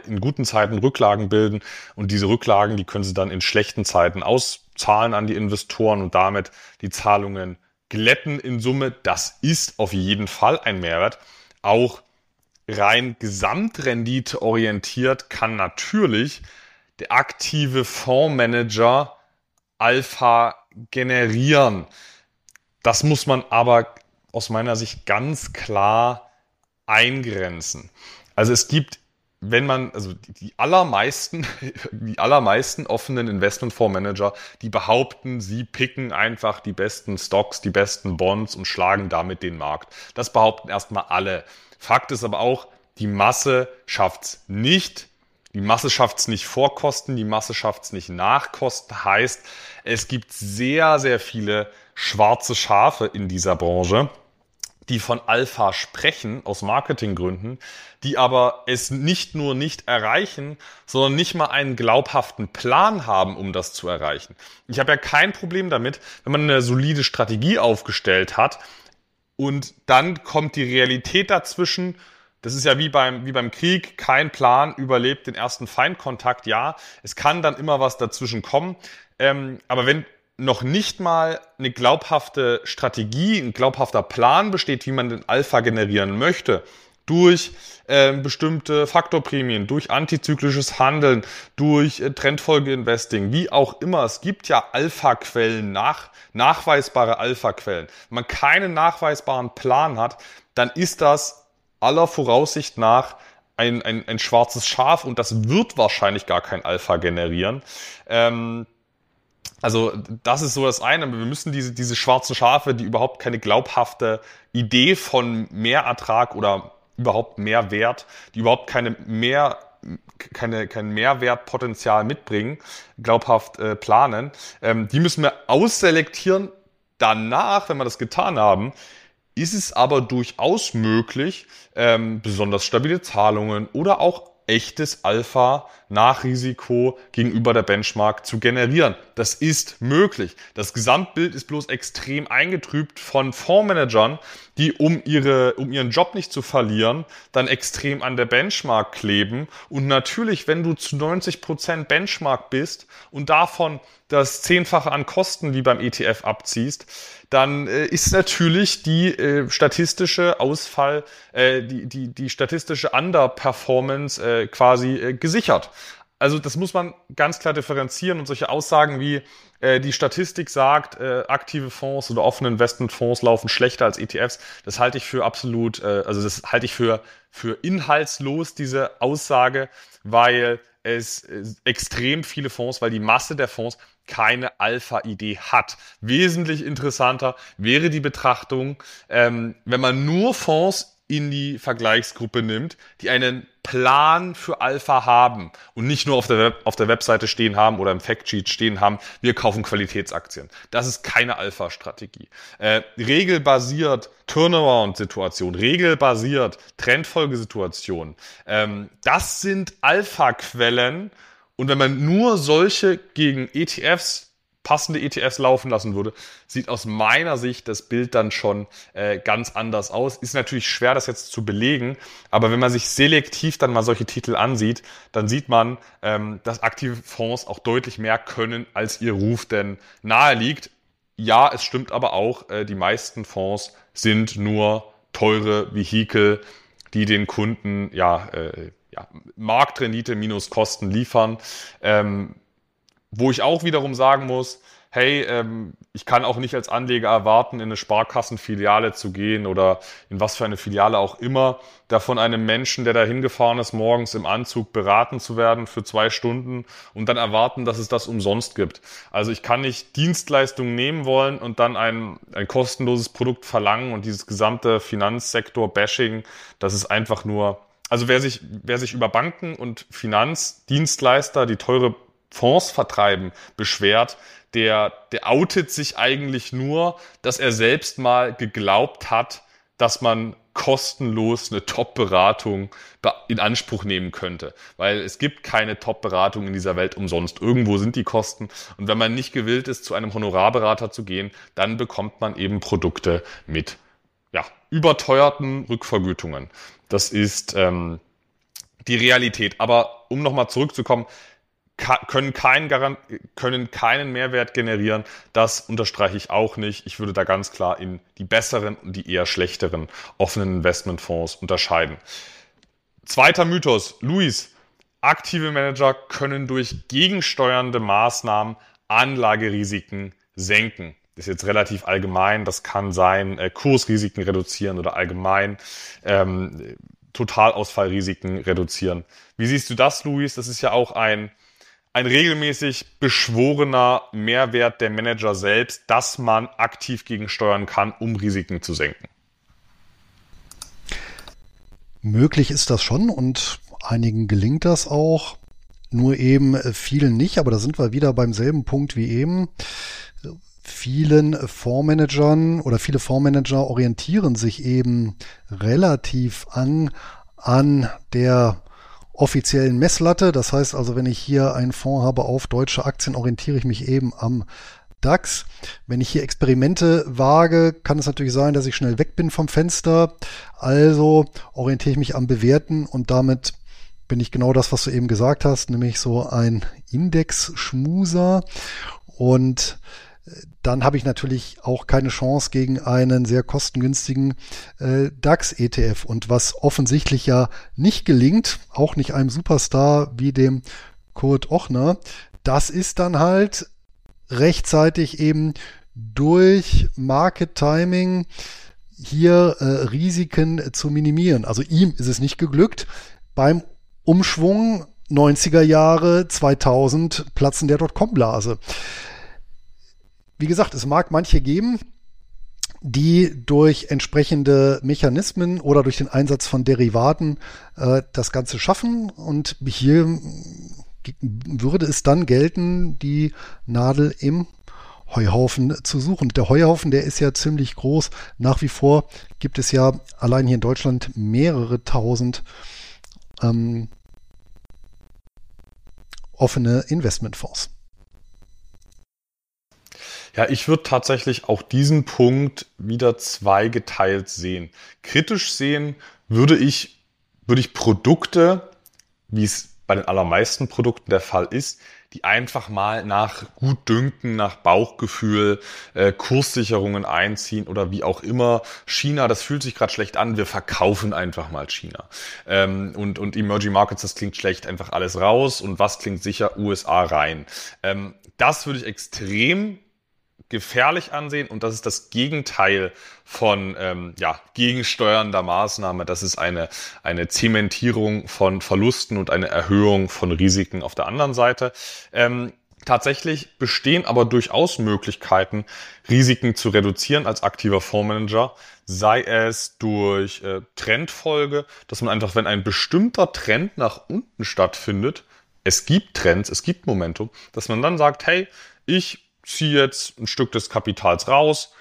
in guten Zeiten Rücklagen bilden und diese Rücklagen, die können sie dann in schlechten Zeiten auszahlen an die Investoren und damit die Zahlungen glätten in Summe. Das ist auf jeden Fall ein Mehrwert. Auch rein Gesamtrendite orientiert kann natürlich der aktive Fondsmanager Alpha generieren. Das muss man aber aus meiner Sicht ganz klar eingrenzen. Also es gibt wenn man, also die allermeisten, [LAUGHS] die allermeisten offenen Investmentfondsmanager, die behaupten, sie picken einfach die besten Stocks, die besten Bonds und schlagen damit den Markt. Das behaupten erstmal alle. Fakt ist aber auch, die Masse schafft's nicht. Die Masse schafft's nicht vor Kosten, die Masse schafft's nicht nach Kosten. Heißt, es gibt sehr, sehr viele schwarze Schafe in dieser Branche die von Alpha sprechen, aus Marketinggründen, die aber es nicht nur nicht erreichen, sondern nicht mal einen glaubhaften Plan haben, um das zu erreichen. Ich habe ja kein Problem damit, wenn man eine solide Strategie aufgestellt hat und dann kommt die Realität dazwischen. Das ist ja wie beim, wie beim Krieg, kein Plan überlebt den ersten Feindkontakt. Ja, es kann dann immer was dazwischen kommen. Ähm, aber wenn noch nicht mal eine glaubhafte Strategie, ein glaubhafter Plan besteht, wie man den Alpha generieren möchte, durch äh, bestimmte Faktorprämien, durch antizyklisches Handeln, durch äh, Trendfolgeinvesting, wie auch immer. Es gibt ja Alpha-Quellen, nach, nachweisbare Alpha-Quellen. Wenn man keinen nachweisbaren Plan hat, dann ist das aller Voraussicht nach ein, ein, ein schwarzes Schaf und das wird wahrscheinlich gar kein Alpha generieren. Ähm, also das ist so das eine. Wir müssen diese, diese schwarzen Schafe, die überhaupt keine glaubhafte Idee von Mehrertrag oder überhaupt Mehrwert, die überhaupt keine mehr keine, kein Mehrwertpotenzial mitbringen, glaubhaft äh, planen. Ähm, die müssen wir ausselektieren. Danach, wenn wir das getan haben, ist es aber durchaus möglich, ähm, besonders stabile Zahlungen oder auch echtes Alpha nach Risiko gegenüber der Benchmark zu generieren. Das ist möglich. Das Gesamtbild ist bloß extrem eingetrübt von Fondsmanagern, die um ihre, um ihren Job nicht zu verlieren, dann extrem an der Benchmark kleben. Und natürlich, wenn du zu 90 Prozent Benchmark bist und davon das Zehnfache an Kosten wie beim ETF abziehst, dann äh, ist natürlich die äh, statistische Ausfall, äh, die, die, die statistische Underperformance äh, quasi äh, gesichert. Also das muss man ganz klar differenzieren und solche Aussagen wie die Statistik sagt, äh, aktive Fonds oder offene Investmentfonds laufen schlechter als ETFs. Das halte ich für absolut, äh, also das halte ich für, für inhaltslos, diese Aussage, weil es äh, extrem viele Fonds, weil die Masse der Fonds keine Alpha-Idee hat. Wesentlich interessanter wäre die Betrachtung, ähm, wenn man nur Fonds in die Vergleichsgruppe nimmt, die einen Plan für Alpha haben und nicht nur auf der, Web, auf der Webseite stehen haben oder im Factsheet stehen haben, wir kaufen Qualitätsaktien. Das ist keine Alpha-Strategie. Äh, regelbasiert Turnaround-Situation, regelbasiert Trendfolgesituation, ähm, das sind Alpha-Quellen und wenn man nur solche gegen ETFs passende ETFs laufen lassen würde, sieht aus meiner Sicht das Bild dann schon äh, ganz anders aus. Ist natürlich schwer, das jetzt zu belegen, aber wenn man sich selektiv dann mal solche Titel ansieht, dann sieht man, ähm, dass aktive Fonds auch deutlich mehr können, als ihr Ruf denn nahe liegt. Ja, es stimmt aber auch, äh, die meisten Fonds sind nur teure Vehikel, die den Kunden ja, äh, ja Marktrendite minus Kosten liefern. Ähm, wo ich auch wiederum sagen muss, hey, ähm, ich kann auch nicht als Anleger erwarten, in eine Sparkassenfiliale zu gehen oder in was für eine Filiale auch immer, da von einem Menschen, der da hingefahren ist, morgens im Anzug beraten zu werden für zwei Stunden und dann erwarten, dass es das umsonst gibt. Also ich kann nicht Dienstleistungen nehmen wollen und dann ein, ein kostenloses Produkt verlangen und dieses gesamte Finanzsektor-Bashing, das ist einfach nur also wer sich, wer sich über Banken und Finanzdienstleister, die teure Fonds vertreiben beschwert, der, der outet sich eigentlich nur, dass er selbst mal geglaubt hat, dass man kostenlos eine Top-Beratung in Anspruch nehmen könnte. Weil es gibt keine Top-Beratung in dieser Welt umsonst. Irgendwo sind die Kosten. Und wenn man nicht gewillt ist, zu einem Honorarberater zu gehen, dann bekommt man eben Produkte mit ja, überteuerten Rückvergütungen. Das ist ähm, die Realität. Aber um nochmal zurückzukommen, können keinen, können keinen Mehrwert generieren. Das unterstreiche ich auch nicht. Ich würde da ganz klar in die besseren und die eher schlechteren offenen Investmentfonds unterscheiden. Zweiter Mythos. Luis, aktive Manager können durch gegensteuernde Maßnahmen Anlagerisiken senken. Das ist jetzt relativ allgemein. Das kann sein, äh, Kursrisiken reduzieren oder allgemein ähm, Totalausfallrisiken reduzieren. Wie siehst du das, Luis? Das ist ja auch ein ein regelmäßig beschworener Mehrwert der Manager selbst, dass man aktiv gegensteuern kann, um Risiken zu senken. Möglich ist das schon und einigen gelingt das auch, nur eben vielen nicht, aber da sind wir wieder beim selben Punkt wie eben. Vielen Fondsmanagern oder viele Fondsmanager orientieren sich eben relativ an, an der offiziellen Messlatte. Das heißt also, wenn ich hier einen Fonds habe auf deutsche Aktien, orientiere ich mich eben am DAX. Wenn ich hier Experimente wage, kann es natürlich sein, dass ich schnell weg bin vom Fenster. Also orientiere ich mich am Bewerten und damit bin ich genau das, was du eben gesagt hast, nämlich so ein Index-Schmuser. Und dann habe ich natürlich auch keine Chance gegen einen sehr kostengünstigen äh, DAX-ETF. Und was offensichtlich ja nicht gelingt, auch nicht einem Superstar wie dem Kurt Ochner, das ist dann halt rechtzeitig eben durch Market Timing hier äh, Risiken zu minimieren. Also ihm ist es nicht geglückt. Beim Umschwung 90er Jahre 2000 Platzen der Dotcom-Blase. Wie gesagt, es mag manche geben, die durch entsprechende Mechanismen oder durch den Einsatz von Derivaten äh, das Ganze schaffen. Und hier würde es dann gelten, die Nadel im Heuhaufen zu suchen. Der Heuhaufen, der ist ja ziemlich groß. Nach wie vor gibt es ja allein hier in Deutschland mehrere tausend ähm, offene Investmentfonds. Ja, ich würde tatsächlich auch diesen Punkt wieder zweigeteilt sehen. Kritisch sehen würde ich, würde ich Produkte, wie es bei den allermeisten Produkten der Fall ist, die einfach mal nach Gutdünken, nach Bauchgefühl äh, Kurssicherungen einziehen oder wie auch immer. China, das fühlt sich gerade schlecht an, wir verkaufen einfach mal China. Ähm, und, und Emerging Markets, das klingt schlecht, einfach alles raus. Und was klingt sicher? USA rein. Ähm, das würde ich extrem gefährlich ansehen und das ist das Gegenteil von ähm, ja, gegensteuernder Maßnahme. Das ist eine, eine Zementierung von Verlusten und eine Erhöhung von Risiken auf der anderen Seite. Ähm, Tatsächlich bestehen aber durchaus Möglichkeiten, Risiken zu reduzieren als aktiver Fondsmanager, sei es durch äh, Trendfolge, dass man einfach, wenn ein bestimmter Trend nach unten stattfindet, es gibt Trends, es gibt Momentum, dass man dann sagt, hey, ich ziehe jetzt ein Stück des Kapitals raus,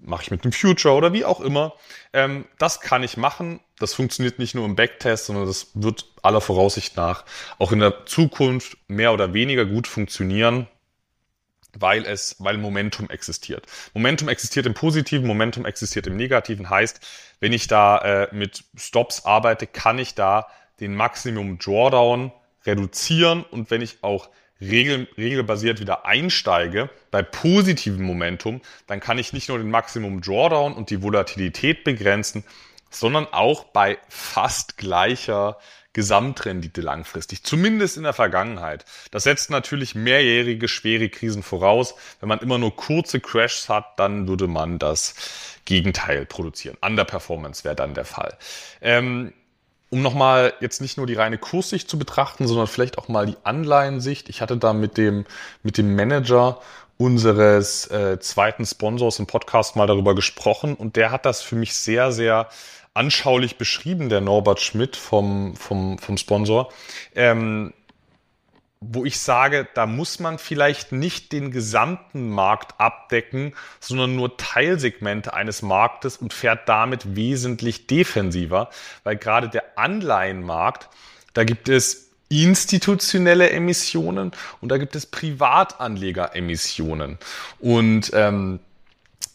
mache ich mit dem Future oder wie auch immer. Ähm, das kann ich machen. Das funktioniert nicht nur im Backtest, sondern das wird aller Voraussicht nach auch in der Zukunft mehr oder weniger gut funktionieren, weil es, weil Momentum existiert. Momentum existiert im Positiven, Momentum existiert im Negativen. Heißt, wenn ich da äh, mit Stops arbeite, kann ich da den Maximum Drawdown reduzieren und wenn ich auch regel, regelbasiert wieder einsteige, bei positivem Momentum, dann kann ich nicht nur den Maximum Drawdown und die Volatilität begrenzen, sondern auch bei fast gleicher Gesamtrendite langfristig, zumindest in der Vergangenheit. Das setzt natürlich mehrjährige schwere Krisen voraus. Wenn man immer nur kurze Crashs hat, dann würde man das Gegenteil produzieren. Underperformance wäre dann der Fall. Ähm, um nochmal jetzt nicht nur die reine Kurssicht zu betrachten, sondern vielleicht auch mal die Anleihensicht. Ich hatte da mit dem, mit dem Manager unseres äh, zweiten Sponsors im Podcast mal darüber gesprochen und der hat das für mich sehr, sehr anschaulich beschrieben, der Norbert Schmidt vom, vom, vom Sponsor. Ähm, wo ich sage, da muss man vielleicht nicht den gesamten Markt abdecken, sondern nur Teilsegmente eines Marktes und fährt damit wesentlich defensiver, weil gerade der Anleihenmarkt, da gibt es institutionelle Emissionen und da gibt es Privatanlegeremissionen. Und ähm,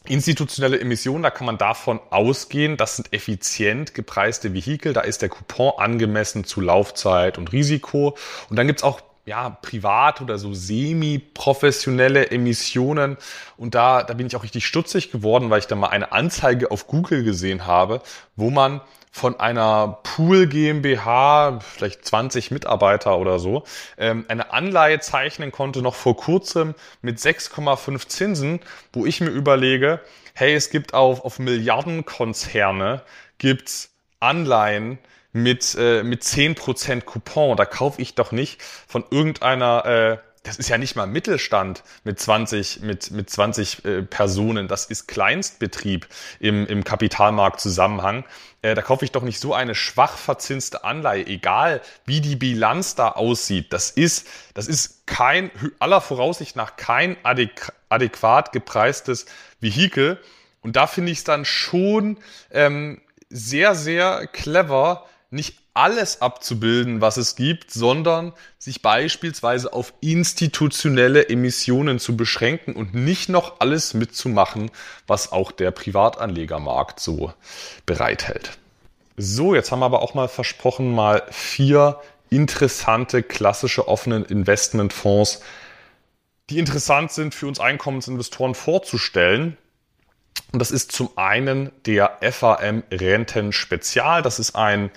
Institutionelle Emissionen, da kann man davon ausgehen, das sind effizient gepreiste Vehikel, da ist der Coupon angemessen zu Laufzeit und Risiko. Und dann gibt's auch ja, privat oder so semi-professionelle Emissionen. Und da, da bin ich auch richtig stutzig geworden, weil ich da mal eine Anzeige auf Google gesehen habe, wo man von einer Pool GmbH, vielleicht 20 Mitarbeiter oder so, ähm, eine Anleihe zeichnen konnte, noch vor kurzem mit 6,5 Zinsen, wo ich mir überlege, hey, es gibt auf, auf Milliardenkonzerne, gibt's Anleihen, mit, äh, mit 10% Coupon. Da kaufe ich doch nicht von irgendeiner, äh, das ist ja nicht mal Mittelstand mit 20, mit, mit 20 äh, Personen. Das ist Kleinstbetrieb im, im Kapitalmarktzusammenhang. Äh, da kaufe ich doch nicht so eine schwach verzinste Anleihe, egal wie die Bilanz da aussieht. Das ist, das ist kein, aller Voraussicht nach kein adäqu adäquat gepreistes Vehikel. Und da finde ich es dann schon ähm, sehr, sehr clever, nicht alles abzubilden, was es gibt, sondern sich beispielsweise auf institutionelle Emissionen zu beschränken und nicht noch alles mitzumachen, was auch der Privatanlegermarkt so bereithält. So, jetzt haben wir aber auch mal versprochen, mal vier interessante klassische offenen Investmentfonds, die interessant sind für uns Einkommensinvestoren vorzustellen. Und das ist zum einen der FAM Renten Spezial. Das ist ein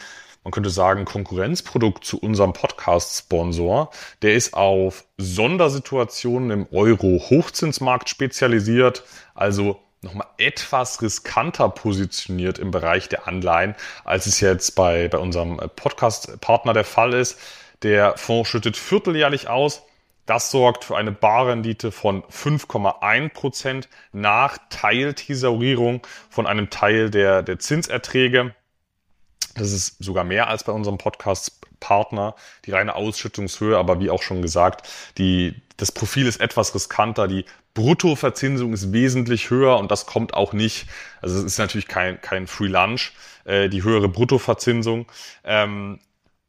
man könnte sagen, Konkurrenzprodukt zu unserem Podcast-Sponsor. Der ist auf Sondersituationen im Euro-Hochzinsmarkt spezialisiert, also nochmal etwas riskanter positioniert im Bereich der Anleihen, als es jetzt bei, bei unserem Podcast-Partner der Fall ist. Der Fonds schüttet vierteljährlich aus. Das sorgt für eine Barrendite von 5,1 Prozent nach Teiltesaurierung von einem Teil der, der Zinserträge. Das ist sogar mehr als bei unserem Podcast-Partner, die reine Ausschüttungshöhe, aber wie auch schon gesagt, die, das Profil ist etwas riskanter, die Bruttoverzinsung ist wesentlich höher und das kommt auch nicht, also es ist natürlich kein, kein Free Lunch, äh, die höhere Bruttoverzinsung, ähm,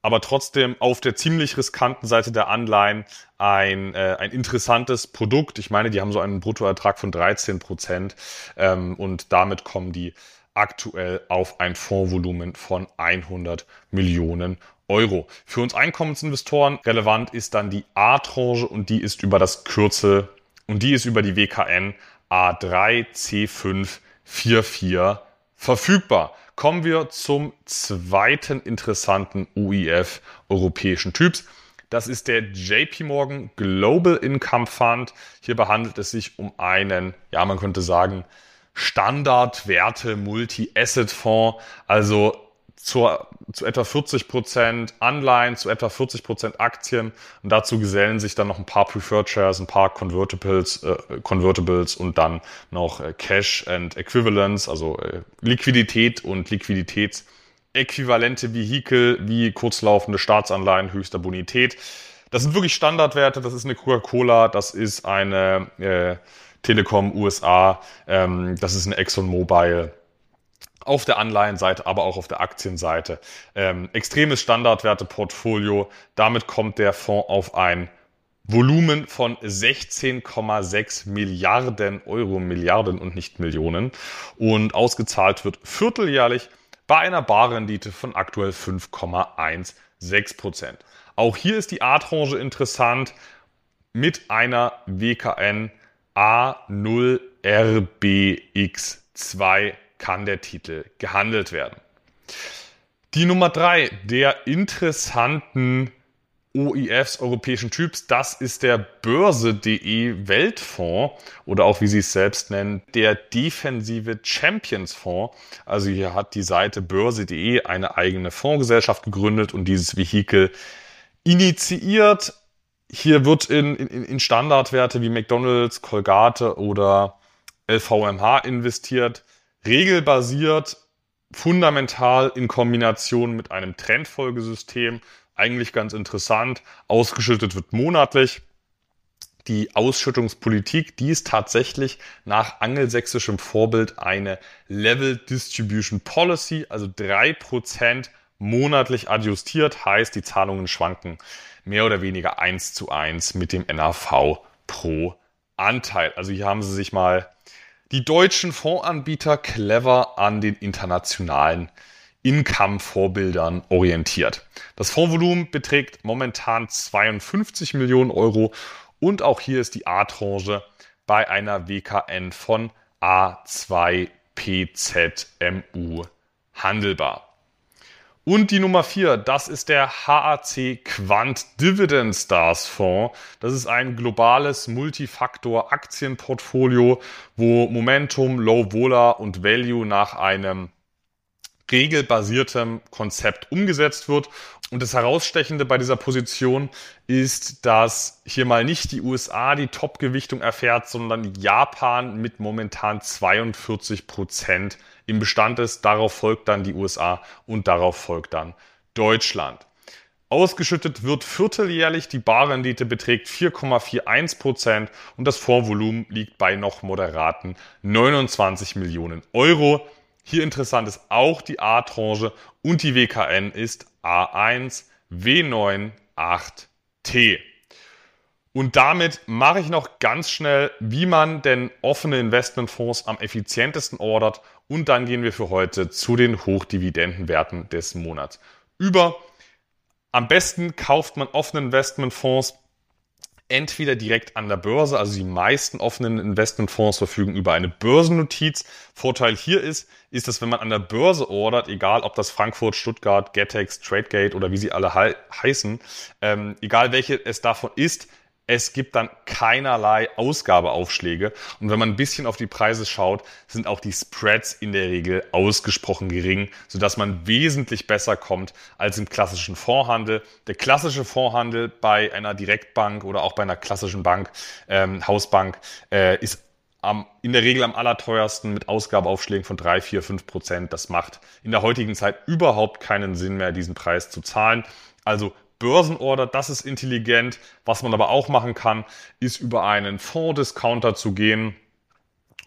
aber trotzdem auf der ziemlich riskanten Seite der Anleihen ein, äh, ein interessantes Produkt. Ich meine, die haben so einen Bruttoertrag von 13 Prozent ähm, und damit kommen die aktuell auf ein Fondsvolumen von 100 Millionen Euro. Für uns Einkommensinvestoren relevant ist dann die A-Tranche und die ist über das Kürzel und die ist über die WKN A3C544 verfügbar. Kommen wir zum zweiten interessanten UIF europäischen Typs. Das ist der JP Morgan Global Income Fund. Hierbei handelt es sich um einen, ja, man könnte sagen, Standardwerte Multi-Asset-Fonds, also zur, zu etwa 40 Prozent Anleihen, zu etwa 40 Prozent Aktien. Und dazu gesellen sich dann noch ein paar Preferred Shares, ein paar Convertibles, äh, Convertibles und dann noch äh, Cash and Equivalents, also äh, Liquidität und Liquiditätsäquivalente Vehikel wie kurzlaufende Staatsanleihen höchster Bonität. Das sind wirklich Standardwerte, das ist eine Coca-Cola, das ist eine äh, Telekom USA, ähm, das ist eine ExxonMobil auf der Anleihenseite, aber auch auf der Aktienseite. Ähm, extremes Standardwerteportfolio. Damit kommt der Fonds auf ein Volumen von 16,6 Milliarden Euro, Milliarden und nicht Millionen. Und ausgezahlt wird vierteljährlich bei einer Barrendite von aktuell 5,16 Prozent. Auch hier ist die A-Tranche interessant mit einer WKN A0RBX2 kann der Titel gehandelt werden. Die Nummer drei der interessanten OIFs europäischen Typs, das ist der Börse.de Weltfonds oder auch wie sie es selbst nennen, der defensive Champions Fonds. Also hier hat die Seite Börse.de eine eigene Fondsgesellschaft gegründet und dieses Vehikel initiiert. Hier wird in, in, in Standardwerte wie McDonald's, Colgate oder LVMH investiert regelbasiert, fundamental in Kombination mit einem Trendfolgesystem. Eigentlich ganz interessant. Ausgeschüttet wird monatlich. Die Ausschüttungspolitik, die ist tatsächlich nach angelsächsischem Vorbild eine Level Distribution Policy, also drei Prozent monatlich adjustiert, heißt die Zahlungen schwanken mehr oder weniger eins zu eins mit dem NAV pro Anteil. Also hier haben sie sich mal die deutschen Fondsanbieter clever an den internationalen Income-Vorbildern orientiert. Das Fondsvolumen beträgt momentan 52 Millionen Euro und auch hier ist die A-Tranche bei einer WKN von A2PZMU handelbar. Und die Nummer vier, das ist der HAC Quant Dividend Stars Fonds. Das ist ein globales Multifaktor Aktienportfolio, wo Momentum, Low Vola und Value nach einem regelbasiertem Konzept umgesetzt wird. Und das Herausstechende bei dieser Position ist, dass hier mal nicht die USA die Top-Gewichtung erfährt, sondern Japan mit momentan 42 Prozent im Bestand ist. Darauf folgt dann die USA und darauf folgt dann Deutschland. Ausgeschüttet wird vierteljährlich, die Barrendite beträgt 4,41 Prozent und das Fondsvolumen liegt bei noch moderaten 29 Millionen Euro. Hier interessant ist auch die A-Tranche und die WKN ist A1 W98T. Und damit mache ich noch ganz schnell, wie man denn offene Investmentfonds am effizientesten ordert. Und dann gehen wir für heute zu den Hochdividendenwerten des Monats über. Am besten kauft man offene Investmentfonds entweder direkt an der Börse, also die meisten offenen Investmentfonds verfügen über eine Börsennotiz. Vorteil hier ist, ist, dass wenn man an der Börse ordert, egal ob das Frankfurt, Stuttgart, Getex, Tradegate oder wie sie alle he heißen, ähm, egal welche es davon ist, es gibt dann keinerlei Ausgabeaufschläge. Und wenn man ein bisschen auf die Preise schaut, sind auch die Spreads in der Regel ausgesprochen gering, sodass man wesentlich besser kommt als im klassischen Fondshandel. Der klassische Fondshandel bei einer Direktbank oder auch bei einer klassischen Bank, ähm, Hausbank, äh, ist am, in der Regel am allerteuersten mit Ausgabeaufschlägen von drei, vier, fünf Prozent. Das macht in der heutigen Zeit überhaupt keinen Sinn mehr, diesen Preis zu zahlen. Also Börsenorder, das ist intelligent. Was man aber auch machen kann, ist über einen Fonddiscounter zu gehen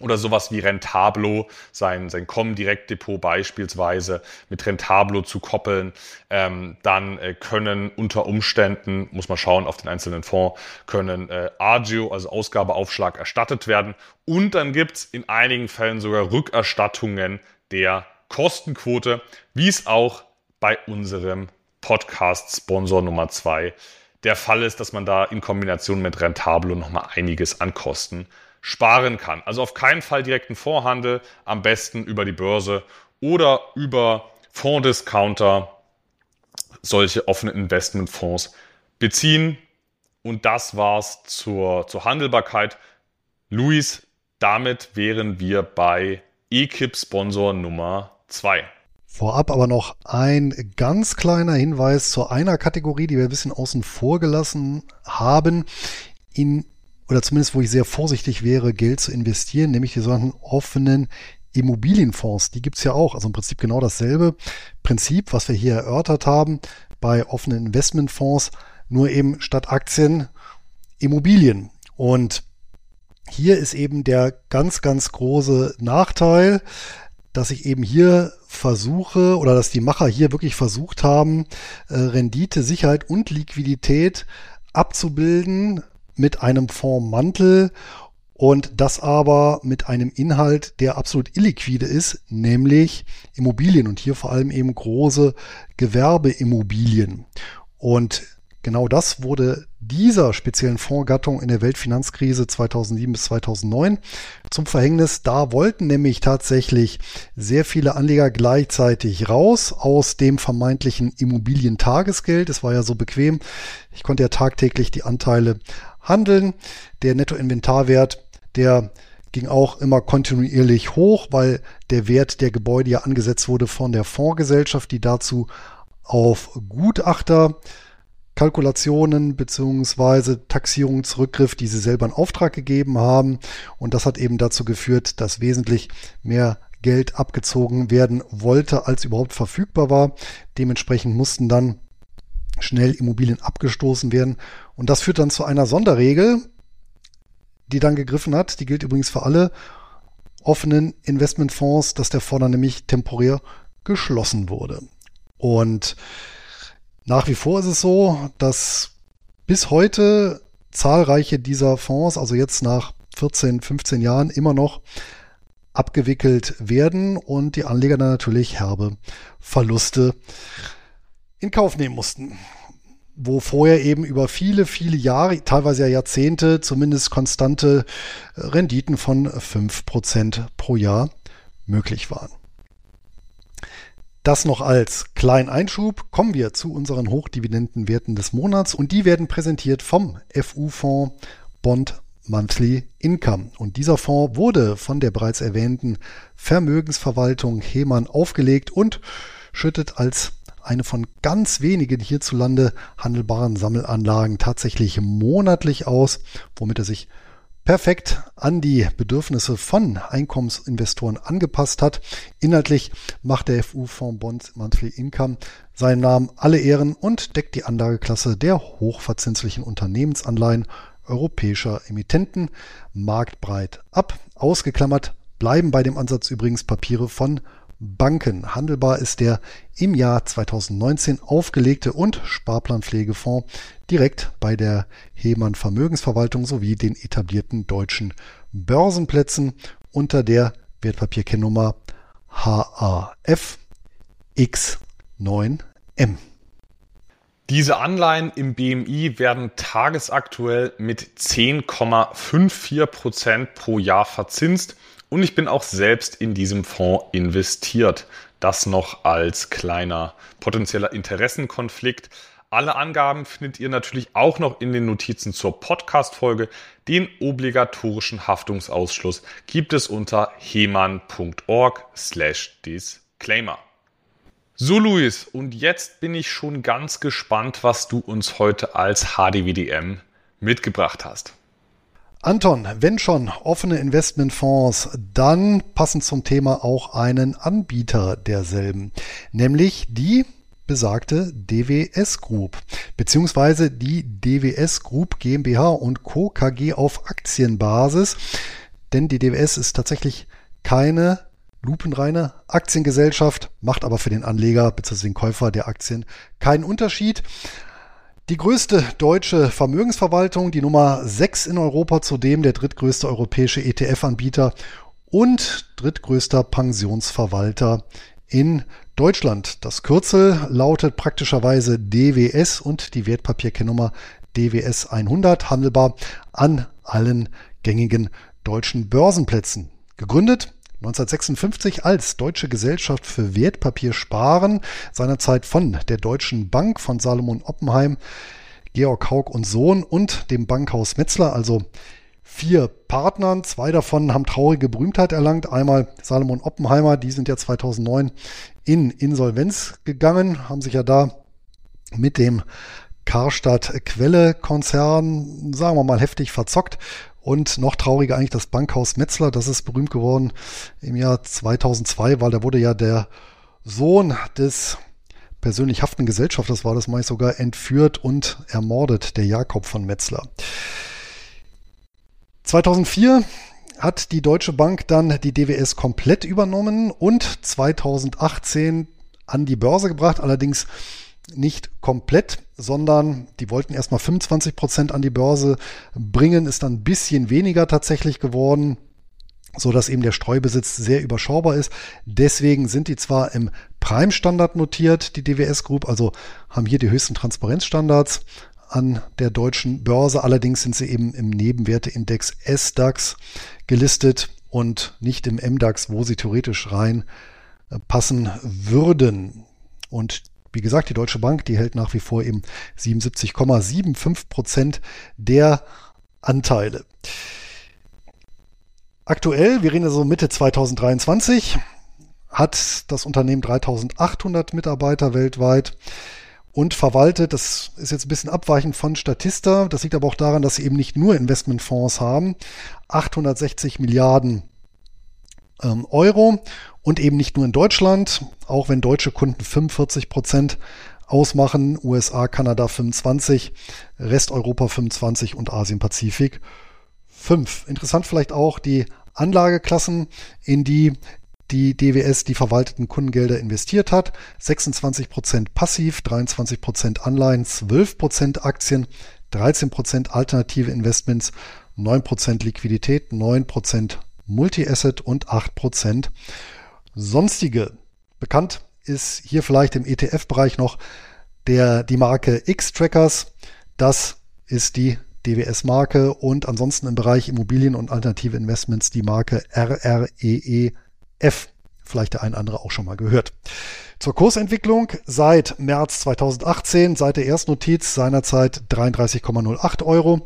oder sowas wie Rentablo, sein, sein Com-Direktdepot beispielsweise mit Rentablo zu koppeln. Ähm, dann äh, können unter Umständen, muss man schauen auf den einzelnen Fonds, können äh, Agio, also Ausgabeaufschlag, erstattet werden. Und dann gibt's in einigen Fällen sogar Rückerstattungen der Kostenquote, wie es auch bei unserem Podcast-Sponsor Nummer zwei der Fall ist, dass man da in Kombination mit Rentablo nochmal einiges an Kosten sparen kann. Also auf keinen Fall direkten Vorhandel, am besten über die Börse oder über Fonddiscounter solche offenen Investmentfonds beziehen. Und das war's zur, zur Handelbarkeit. Luis, damit wären wir bei EKIP-Sponsor Nummer zwei. Vorab aber noch ein ganz kleiner Hinweis zu einer Kategorie, die wir ein bisschen außen vor gelassen haben, in, oder zumindest wo ich sehr vorsichtig wäre, Geld zu investieren, nämlich die sogenannten offenen Immobilienfonds. Die gibt's ja auch. Also im Prinzip genau dasselbe Prinzip, was wir hier erörtert haben bei offenen Investmentfonds, nur eben statt Aktien Immobilien. Und hier ist eben der ganz, ganz große Nachteil, dass ich eben hier versuche oder dass die Macher hier wirklich versucht haben, äh, Rendite, Sicherheit und Liquidität abzubilden mit einem Fondsmantel und das aber mit einem Inhalt, der absolut illiquide ist, nämlich Immobilien und hier vor allem eben große Gewerbeimmobilien. Und Genau das wurde dieser speziellen Fondsgattung in der Weltfinanzkrise 2007 bis 2009 zum Verhängnis. Da wollten nämlich tatsächlich sehr viele Anleger gleichzeitig raus aus dem vermeintlichen Immobilientagesgeld. Es war ja so bequem. Ich konnte ja tagtäglich die Anteile handeln. Der Nettoinventarwert, der ging auch immer kontinuierlich hoch, weil der Wert der Gebäude ja angesetzt wurde von der Fondsgesellschaft, die dazu auf Gutachter Kalkulationen beziehungsweise Taxierungen zurückgriff, die sie selber in Auftrag gegeben haben. Und das hat eben dazu geführt, dass wesentlich mehr Geld abgezogen werden wollte, als überhaupt verfügbar war. Dementsprechend mussten dann schnell Immobilien abgestoßen werden. Und das führt dann zu einer Sonderregel, die dann gegriffen hat. Die gilt übrigens für alle offenen Investmentfonds, dass der Fonds dann nämlich temporär geschlossen wurde. Und nach wie vor ist es so, dass bis heute zahlreiche dieser Fonds, also jetzt nach 14, 15 Jahren, immer noch abgewickelt werden und die Anleger dann natürlich herbe Verluste in Kauf nehmen mussten. Wo vorher eben über viele, viele Jahre, teilweise ja Jahrzehnte, zumindest konstante Renditen von 5% pro Jahr möglich waren. Das noch als kleinen Einschub. Kommen wir zu unseren Hochdividendenwerten des Monats und die werden präsentiert vom FU-Fonds Bond Monthly Income. Und dieser Fonds wurde von der bereits erwähnten Vermögensverwaltung Hemann aufgelegt und schüttet als eine von ganz wenigen hierzulande handelbaren Sammelanlagen tatsächlich monatlich aus, womit er sich perfekt an die Bedürfnisse von Einkommensinvestoren angepasst hat. Inhaltlich macht der FU-Fonds Bonds Monthly Income seinen Namen alle Ehren und deckt die Anlageklasse der hochverzinslichen Unternehmensanleihen europäischer Emittenten marktbreit ab. Ausgeklammert bleiben bei dem Ansatz übrigens Papiere von Banken. Handelbar ist der im Jahr 2019 aufgelegte und Sparplanpflegefonds direkt bei der Hemann Vermögensverwaltung sowie den etablierten deutschen Börsenplätzen unter der Wertpapierkennnummer HAF X9M. Diese Anleihen im BMI werden tagesaktuell mit 10,54 Prozent pro Jahr verzinst und ich bin auch selbst in diesem Fonds investiert. Das noch als kleiner potenzieller Interessenkonflikt. Alle Angaben findet ihr natürlich auch noch in den Notizen zur Podcast-Folge. Den obligatorischen Haftungsausschluss gibt es unter heman.org slash disclaimer. So, Luis, und jetzt bin ich schon ganz gespannt, was du uns heute als HDWDM mitgebracht hast. Anton, wenn schon offene Investmentfonds, dann passend zum Thema auch einen Anbieter derselben, nämlich die besagte DWS Group, beziehungsweise die DWS Group GmbH und Co. KG auf Aktienbasis, denn die DWS ist tatsächlich keine lupenreine Aktiengesellschaft, macht aber für den Anleger bzw. den Käufer der Aktien keinen Unterschied. Die größte deutsche Vermögensverwaltung, die Nummer 6 in Europa, zudem der drittgrößte europäische ETF-Anbieter und drittgrößter Pensionsverwalter in Deutschland. Das Kürzel lautet praktischerweise DWS und die Wertpapierkennnummer DWS 100, handelbar an allen gängigen deutschen Börsenplätzen. Gegründet 1956 als Deutsche Gesellschaft für Wertpapiersparen, seinerzeit von der Deutschen Bank von Salomon Oppenheim, Georg Haug und Sohn und dem Bankhaus Metzler, also vier Partnern. Zwei davon haben traurige Berühmtheit erlangt. Einmal Salomon Oppenheimer, die sind ja 2009 in Insolvenz gegangen, haben sich ja da mit dem Karstadt Quelle Konzern, sagen wir mal, heftig verzockt. Und noch trauriger eigentlich das Bankhaus Metzler, das ist berühmt geworden im Jahr 2002, weil da wurde ja der Sohn des persönlich haften Gesellschafters, war das meist sogar, entführt und ermordet, der Jakob von Metzler. 2004 hat die Deutsche Bank dann die DWS komplett übernommen und 2018 an die Börse gebracht, allerdings nicht komplett, sondern die wollten erstmal 25 Prozent an die Börse bringen, ist dann ein bisschen weniger tatsächlich geworden, so dass eben der Streubesitz sehr überschaubar ist. Deswegen sind die zwar im Prime-Standard notiert, die DWS Group, also haben hier die höchsten Transparenzstandards an der deutschen Börse. Allerdings sind sie eben im Nebenwerteindex SDAX gelistet und nicht im MDAX, wo sie theoretisch rein äh, passen würden. Und wie gesagt, die Deutsche Bank, die hält nach wie vor eben 77,75 Prozent der Anteile. Aktuell, wir reden also Mitte 2023, hat das Unternehmen 3800 Mitarbeiter weltweit und verwaltet, das ist jetzt ein bisschen abweichend von Statista, das liegt aber auch daran, dass sie eben nicht nur Investmentfonds haben, 860 Milliarden ähm, Euro und eben nicht nur in Deutschland, auch wenn deutsche Kunden 45 Prozent ausmachen, USA, Kanada 25, Resteuropa 25 und Asien-Pazifik 5. Interessant vielleicht auch die Anlageklassen, in die die DWS die verwalteten Kundengelder investiert hat. 26 Prozent passiv, 23 Prozent Anleihen, 12 Prozent Aktien, 13 Prozent alternative Investments, 9 Prozent Liquidität, 9 Prozent Multi-Asset und 8% sonstige. Bekannt ist hier vielleicht im ETF-Bereich noch der, die Marke X-Trackers. Das ist die DWS-Marke und ansonsten im Bereich Immobilien und alternative Investments die Marke RREEF. Vielleicht der ein andere auch schon mal gehört. Zur Kursentwicklung seit März 2018, seit der Erstnotiz seinerzeit 33,08 Euro.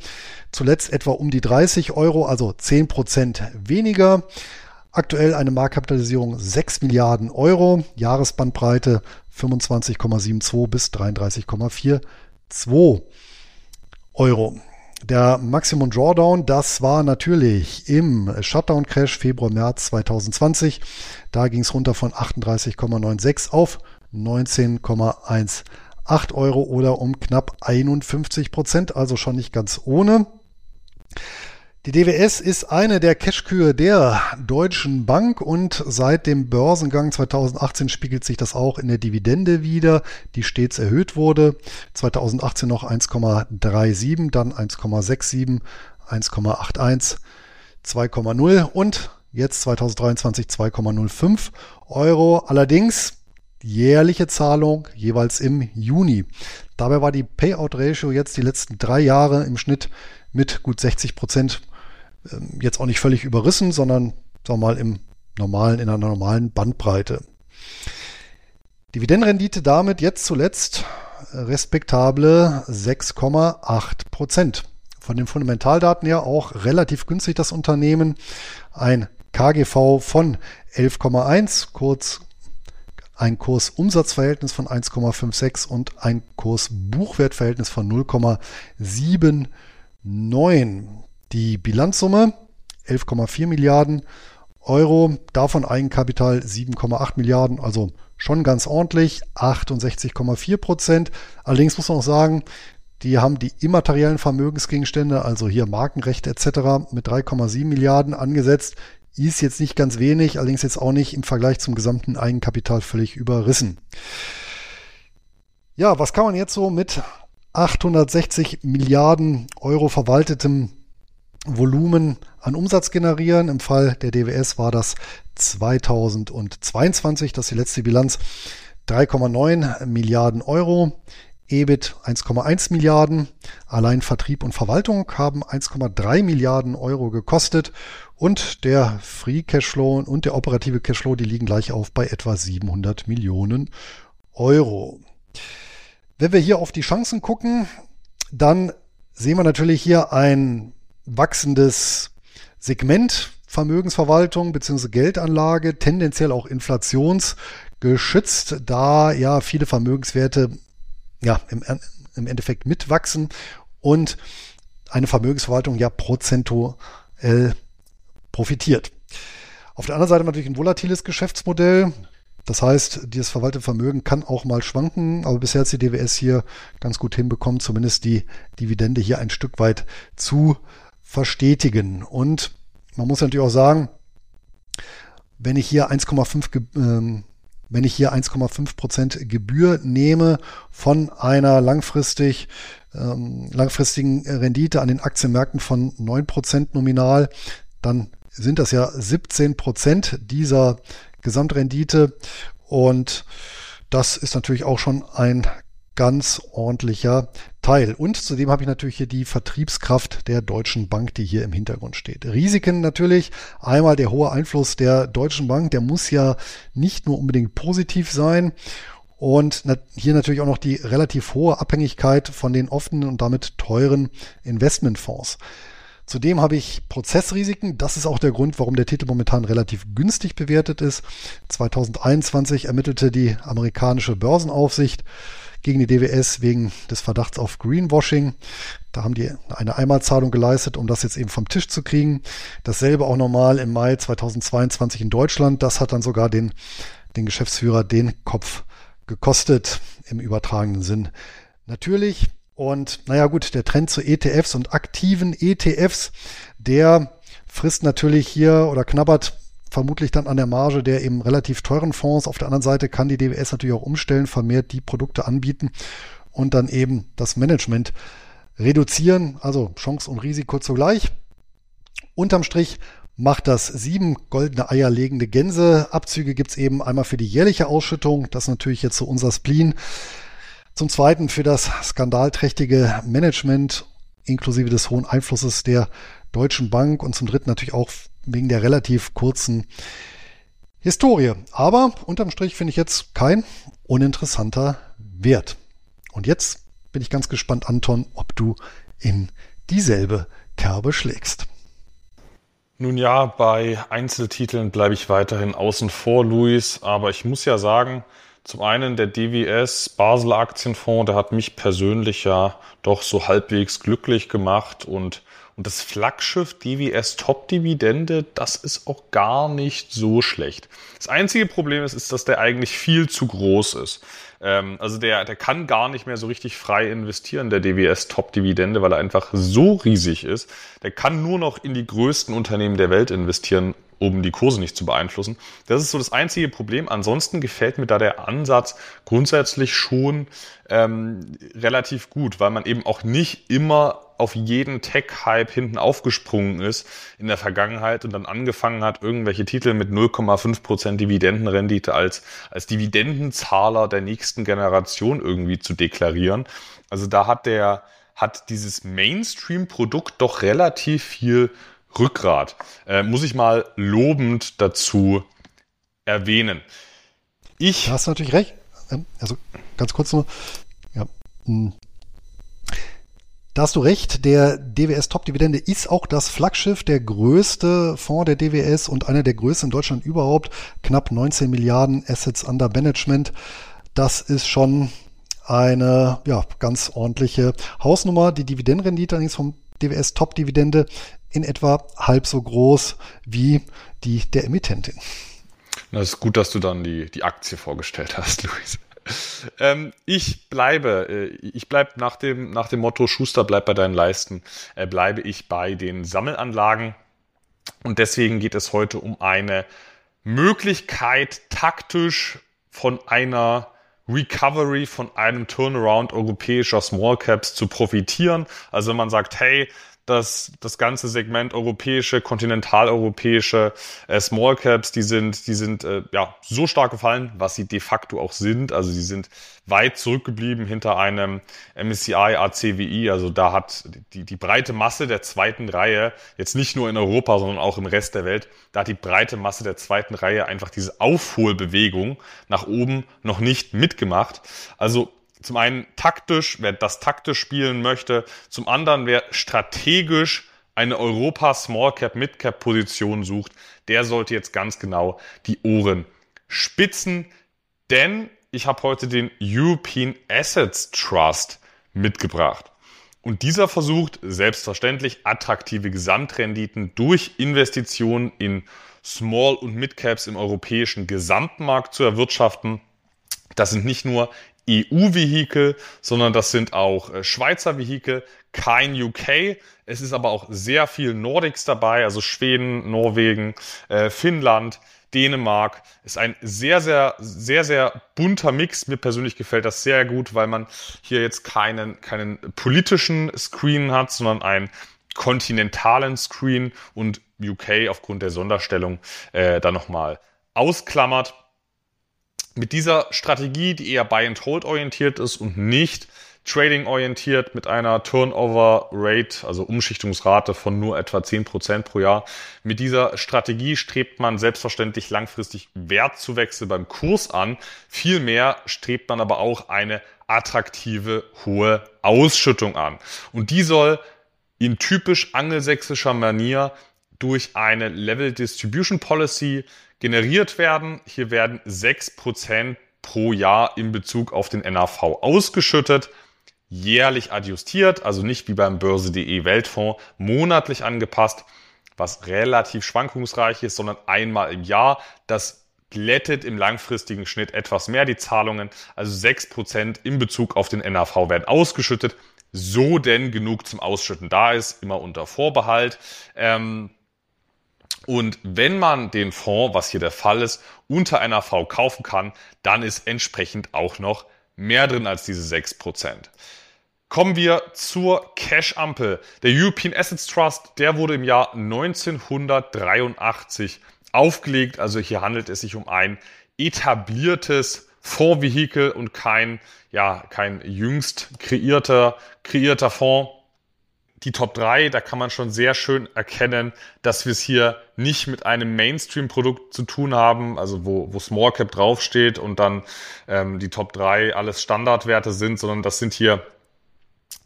Zuletzt etwa um die 30 Euro, also 10 Prozent weniger. Aktuell eine Marktkapitalisierung 6 Milliarden Euro, Jahresbandbreite 25,72 bis 33,42 Euro. Der Maximum Drawdown, das war natürlich im Shutdown Crash Februar, März 2020. Da ging es runter von 38,96 auf 19,18 Euro oder um knapp 51 Prozent, also schon nicht ganz ohne. Die DWS ist eine der Cashkühe der Deutschen Bank und seit dem Börsengang 2018 spiegelt sich das auch in der Dividende wieder, die stets erhöht wurde. 2018 noch 1,37, dann 1,67, 1,81, 2,0 und jetzt 2023 2,05 Euro. Allerdings jährliche Zahlung jeweils im Juni. Dabei war die Payout-Ratio jetzt die letzten drei Jahre im Schnitt mit gut 60 Prozent ähm, jetzt auch nicht völlig überrissen, sondern sagen wir mal im normalen, in einer normalen Bandbreite. Dividendenrendite damit jetzt zuletzt respektable 6,8 Prozent. Von den Fundamentaldaten her auch relativ günstig das Unternehmen. Ein KGV von 11,1, kurz ein Kursumsatzverhältnis von 1,56 und ein Kursbuchwertverhältnis von 0,79. Die Bilanzsumme 11,4 Milliarden Euro, davon Eigenkapital 7,8 Milliarden, also schon ganz ordentlich, 68,4 Prozent. Allerdings muss man auch sagen, die haben die immateriellen Vermögensgegenstände, also hier Markenrechte etc. mit 3,7 Milliarden angesetzt. Ist jetzt nicht ganz wenig, allerdings jetzt auch nicht im Vergleich zum gesamten Eigenkapital völlig überrissen. Ja, was kann man jetzt so mit 860 Milliarden Euro verwaltetem Volumen an Umsatz generieren. Im Fall der DWS war das 2022, das ist die letzte Bilanz, 3,9 Milliarden Euro. EBIT 1,1 Milliarden. Allein Vertrieb und Verwaltung haben 1,3 Milliarden Euro gekostet. Und der Free Cashflow und der operative Cashflow, die liegen gleich auf bei etwa 700 Millionen Euro. Wenn wir hier auf die Chancen gucken, dann sehen wir natürlich hier ein wachsendes Segment Vermögensverwaltung bzw. Geldanlage, tendenziell auch inflationsgeschützt, da ja viele Vermögenswerte ja im, im Endeffekt mitwachsen und eine Vermögensverwaltung ja prozentuell profitiert. Auf der anderen Seite natürlich ein volatiles Geschäftsmodell. Das heißt, dieses verwaltete Vermögen kann auch mal schwanken, aber bisher hat die DWS hier ganz gut hinbekommen, zumindest die Dividende hier ein Stück weit zu verstetigen. Und man muss natürlich auch sagen, wenn ich hier 1,5 ähm, wenn ich hier 1,5 Prozent Gebühr nehme von einer langfristig ähm, langfristigen Rendite an den Aktienmärkten von 9 Prozent nominal, dann sind das ja 17 Prozent dieser Gesamtrendite und das ist natürlich auch schon ein ganz ordentlicher Teil. Und zudem habe ich natürlich hier die Vertriebskraft der Deutschen Bank, die hier im Hintergrund steht. Risiken natürlich. Einmal der hohe Einfluss der Deutschen Bank, der muss ja nicht nur unbedingt positiv sein. Und hier natürlich auch noch die relativ hohe Abhängigkeit von den offenen und damit teuren Investmentfonds. Zudem habe ich Prozessrisiken. Das ist auch der Grund, warum der Titel momentan relativ günstig bewertet ist. 2021 ermittelte die amerikanische Börsenaufsicht gegen die DWS wegen des Verdachts auf Greenwashing. Da haben die eine Einmalzahlung geleistet, um das jetzt eben vom Tisch zu kriegen. Dasselbe auch nochmal im Mai 2022 in Deutschland. Das hat dann sogar den, den Geschäftsführer den Kopf gekostet im übertragenen Sinn. Natürlich und naja gut, der Trend zu ETFs und aktiven ETFs, der frisst natürlich hier oder knabbert vermutlich dann an der Marge der eben relativ teuren Fonds. Auf der anderen Seite kann die DWS natürlich auch umstellen, vermehrt die Produkte anbieten und dann eben das Management reduzieren. Also Chance und Risiko zugleich. Unterm Strich macht das sieben goldene Eier legende Gänse. Abzüge gibt's eben einmal für die jährliche Ausschüttung. Das ist natürlich jetzt so unser Spleen. Zum Zweiten für das skandalträchtige Management inklusive des hohen Einflusses der Deutschen Bank und zum Dritten natürlich auch wegen der relativ kurzen Historie. Aber unterm Strich finde ich jetzt kein uninteressanter Wert. Und jetzt bin ich ganz gespannt, Anton, ob du in dieselbe Kerbe schlägst. Nun ja, bei Einzeltiteln bleibe ich weiterhin außen vor, Luis. Aber ich muss ja sagen, zum einen der DWS Basel Aktienfonds, der hat mich persönlich ja doch so halbwegs glücklich gemacht und und das Flaggschiff DWS Top Dividende, das ist auch gar nicht so schlecht. Das einzige Problem ist, ist, dass der eigentlich viel zu groß ist. Ähm, also der, der kann gar nicht mehr so richtig frei investieren, der DWS Top Dividende, weil er einfach so riesig ist. Der kann nur noch in die größten Unternehmen der Welt investieren, um die Kurse nicht zu beeinflussen. Das ist so das einzige Problem. Ansonsten gefällt mir da der Ansatz grundsätzlich schon ähm, relativ gut, weil man eben auch nicht immer auf jeden Tech-Hype hinten aufgesprungen ist in der Vergangenheit und dann angefangen hat, irgendwelche Titel mit 0,5% Dividendenrendite als, als Dividendenzahler der nächsten Generation irgendwie zu deklarieren. Also da hat der, hat dieses Mainstream-Produkt doch relativ viel Rückgrat. Äh, muss ich mal lobend dazu erwähnen. Ich. Da hast du natürlich recht. Ähm, also ganz kurz nur. Ja. Hm. Da hast du recht, der DWS Top Dividende ist auch das Flaggschiff, der größte Fonds der DWS und einer der größten in Deutschland überhaupt. Knapp 19 Milliarden Assets under Management. Das ist schon eine ja, ganz ordentliche Hausnummer. Die Dividendenrendite allerdings vom DWS Top Dividende in etwa halb so groß wie die der Emittentin. Das ist gut, dass du dann die, die Aktie vorgestellt hast, [LAUGHS] Luis. Ähm, ich bleibe, äh, ich bleibe nach dem, nach dem Motto Schuster bleibt bei deinen Leisten, äh, bleibe ich bei den Sammelanlagen. Und deswegen geht es heute um eine Möglichkeit, taktisch von einer Recovery von einem Turnaround europäischer Small Caps zu profitieren. Also wenn man sagt, hey, dass das ganze Segment europäische, kontinentaleuropäische äh, Small Caps, die sind, die sind äh, ja so stark gefallen, was sie de facto auch sind. Also sie sind weit zurückgeblieben hinter einem MSCI ACWI. Also da hat die, die breite Masse der zweiten Reihe, jetzt nicht nur in Europa, sondern auch im Rest der Welt, da hat die breite Masse der zweiten Reihe einfach diese Aufholbewegung nach oben noch nicht mitgemacht. Also zum einen taktisch, wer das taktisch spielen möchte, zum anderen wer strategisch eine Europa Small Cap Mid Cap Position sucht, der sollte jetzt ganz genau die Ohren spitzen, denn ich habe heute den European Assets Trust mitgebracht. Und dieser versucht selbstverständlich attraktive Gesamtrenditen durch Investitionen in Small- und Mid-Caps im europäischen Gesamtmarkt zu erwirtschaften. Das sind nicht nur EU-Vehikel, sondern das sind auch äh, Schweizer Vehikel, kein UK. Es ist aber auch sehr viel Nordics dabei, also Schweden, Norwegen, äh, Finnland, Dänemark. Ist ein sehr, sehr, sehr, sehr bunter Mix. Mir persönlich gefällt das sehr gut, weil man hier jetzt keinen, keinen politischen Screen hat, sondern einen kontinentalen Screen und UK aufgrund der Sonderstellung äh, da nochmal ausklammert mit dieser Strategie, die eher Buy and Hold orientiert ist und nicht Trading orientiert mit einer Turnover Rate, also Umschichtungsrate von nur etwa 10% pro Jahr. Mit dieser Strategie strebt man selbstverständlich langfristig Wertzuwechsel beim Kurs an. Vielmehr strebt man aber auch eine attraktive hohe Ausschüttung an. Und die soll in typisch angelsächsischer Manier durch eine Level Distribution Policy generiert werden. Hier werden 6% pro Jahr in Bezug auf den NAV ausgeschüttet, jährlich adjustiert, also nicht wie beim Börse.de Weltfonds monatlich angepasst, was relativ schwankungsreich ist, sondern einmal im Jahr. Das glättet im langfristigen Schnitt etwas mehr die Zahlungen, also 6% in Bezug auf den NAV werden ausgeschüttet, so denn genug zum Ausschütten da ist, immer unter Vorbehalt. Ähm, und wenn man den Fonds, was hier der Fall ist, unter einer V kaufen kann, dann ist entsprechend auch noch mehr drin als diese 6%. Kommen wir zur Cash-Ampel. Der European Assets Trust, der wurde im Jahr 1983 aufgelegt. Also hier handelt es sich um ein etabliertes Fondsvehikel und kein, ja, kein jüngst kreierter, kreierter Fonds die Top 3, da kann man schon sehr schön erkennen, dass wir es hier nicht mit einem Mainstream-Produkt zu tun haben, also wo, wo Small Cap draufsteht und dann ähm, die Top 3 alles Standardwerte sind, sondern das sind hier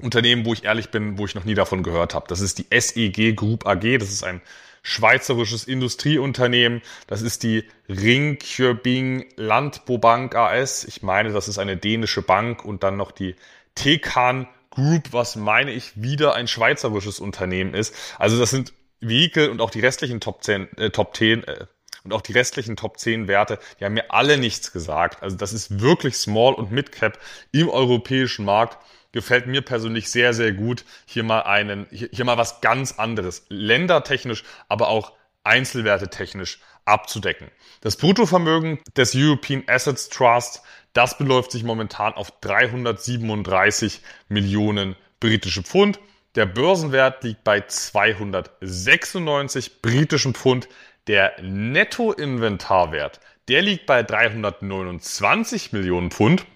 Unternehmen, wo ich ehrlich bin, wo ich noch nie davon gehört habe. Das ist die SEG Group AG, das ist ein schweizerisches Industrieunternehmen. Das ist die Ringkjöbing Landbobank AS. Ich meine, das ist eine dänische Bank und dann noch die Tekan Group, was meine ich wieder ein schweizerisches Unternehmen ist. Also das sind Vehikel und auch die restlichen Top 10, äh, Top 10 äh, und auch die restlichen Top 10 Werte, die haben mir alle nichts gesagt. Also das ist wirklich Small und Mid Cap im europäischen Markt. Gefällt mir persönlich sehr, sehr gut. Hier mal einen, hier, hier mal was ganz anderes. Ländertechnisch, aber auch Einzelwerte technisch abzudecken. Das Bruttovermögen des European Assets Trust das beläuft sich momentan auf 337 Millionen britische Pfund. Der Börsenwert liegt bei 296 britischen Pfund. Der Nettoinventarwert, der liegt bei 329 Millionen Pfund.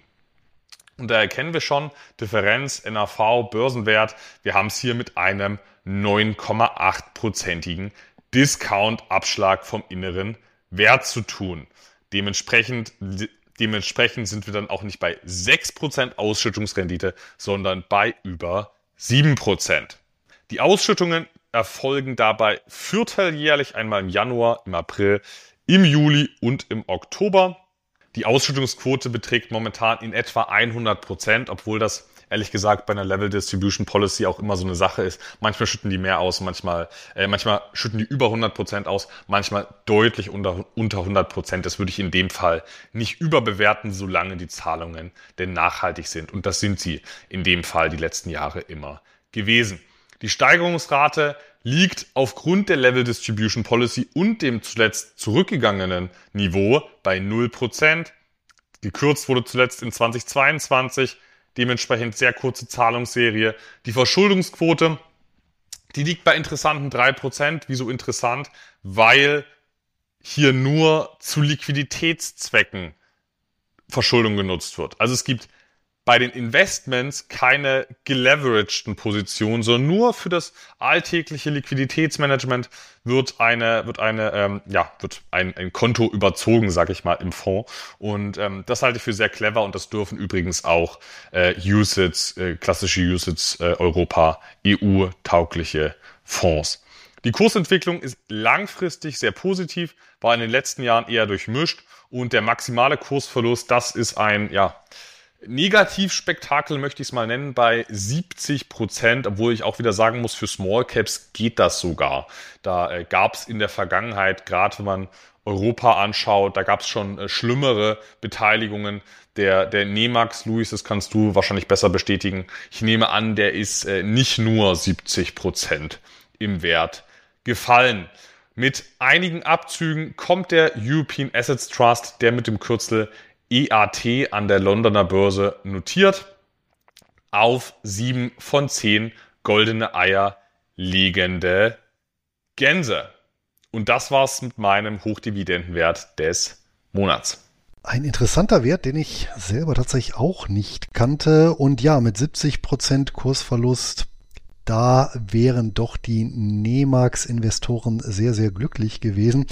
Und da erkennen wir schon Differenz NAV Börsenwert. Wir haben es hier mit einem 9,8-prozentigen Discount-Abschlag vom inneren Wert zu tun. Dementsprechend Dementsprechend sind wir dann auch nicht bei 6% Ausschüttungsrendite, sondern bei über 7%. Die Ausschüttungen erfolgen dabei vierteljährlich einmal im Januar, im April, im Juli und im Oktober. Die Ausschüttungsquote beträgt momentan in etwa 100% obwohl das ehrlich gesagt bei einer Level Distribution Policy auch immer so eine Sache ist. Manchmal schütten die mehr aus, manchmal, äh, manchmal schütten die über 100 Prozent aus, manchmal deutlich unter, unter 100 Prozent. Das würde ich in dem Fall nicht überbewerten, solange die Zahlungen denn nachhaltig sind. Und das sind sie in dem Fall die letzten Jahre immer gewesen. Die Steigerungsrate liegt aufgrund der Level Distribution Policy und dem zuletzt zurückgegangenen Niveau bei 0%. Gekürzt wurde zuletzt in 2022 dementsprechend sehr kurze Zahlungsserie. Die Verschuldungsquote Die liegt bei interessanten drei Prozent. Wieso interessant? Weil hier nur zu Liquiditätszwecken Verschuldung genutzt wird. Also es gibt bei den Investments keine geleveragten Positionen, sondern nur für das alltägliche Liquiditätsmanagement wird eine, wird eine, ähm, ja, wird ein, ein Konto überzogen, sag ich mal, im Fonds. Und ähm, das halte ich für sehr clever und das dürfen übrigens auch äh, USITs, äh, klassische USITs äh, Europa, EU-taugliche Fonds. Die Kursentwicklung ist langfristig sehr positiv, war in den letzten Jahren eher durchmischt und der maximale Kursverlust, das ist ein, ja, Negativspektakel möchte ich es mal nennen, bei 70 Prozent, obwohl ich auch wieder sagen muss, für Small Caps geht das sogar. Da äh, gab es in der Vergangenheit, gerade wenn man Europa anschaut, da gab es schon äh, schlimmere Beteiligungen. Der, der Nemax, Luis, das kannst du wahrscheinlich besser bestätigen. Ich nehme an, der ist äh, nicht nur 70 Prozent im Wert gefallen. Mit einigen Abzügen kommt der European Assets Trust, der mit dem Kürzel EAT an der Londoner Börse notiert, auf sieben von zehn goldene Eier liegende Gänse. Und das war's mit meinem Hochdividendenwert des Monats. Ein interessanter Wert, den ich selber tatsächlich auch nicht kannte. Und ja, mit 70% Kursverlust, da wären doch die Nemax-Investoren sehr, sehr glücklich gewesen.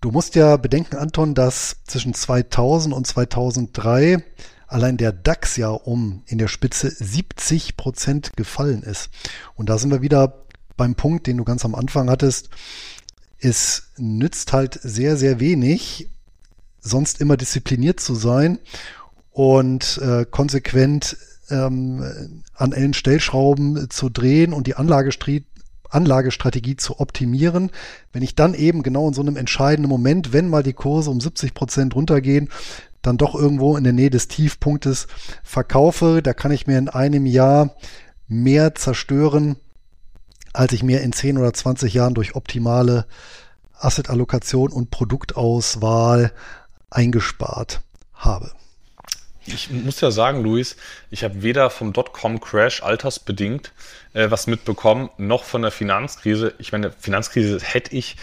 Du musst ja bedenken, Anton, dass zwischen 2000 und 2003 allein der DAX ja um in der Spitze 70 Prozent gefallen ist. Und da sind wir wieder beim Punkt, den du ganz am Anfang hattest. Es nützt halt sehr, sehr wenig, sonst immer diszipliniert zu sein und äh, konsequent ähm, an allen Stellschrauben zu drehen und die Anlagestrategie Anlagestrategie zu optimieren. Wenn ich dann eben genau in so einem entscheidenden Moment, wenn mal die Kurse um 70 Prozent runtergehen, dann doch irgendwo in der Nähe des Tiefpunktes verkaufe, da kann ich mir in einem Jahr mehr zerstören, als ich mir in 10 oder 20 Jahren durch optimale Assetallokation und Produktauswahl eingespart habe. Ich muss ja sagen, Luis, ich habe weder vom Dotcom-Crash altersbedingt äh, was mitbekommen, noch von der Finanzkrise. Ich meine, Finanzkrise hätte ich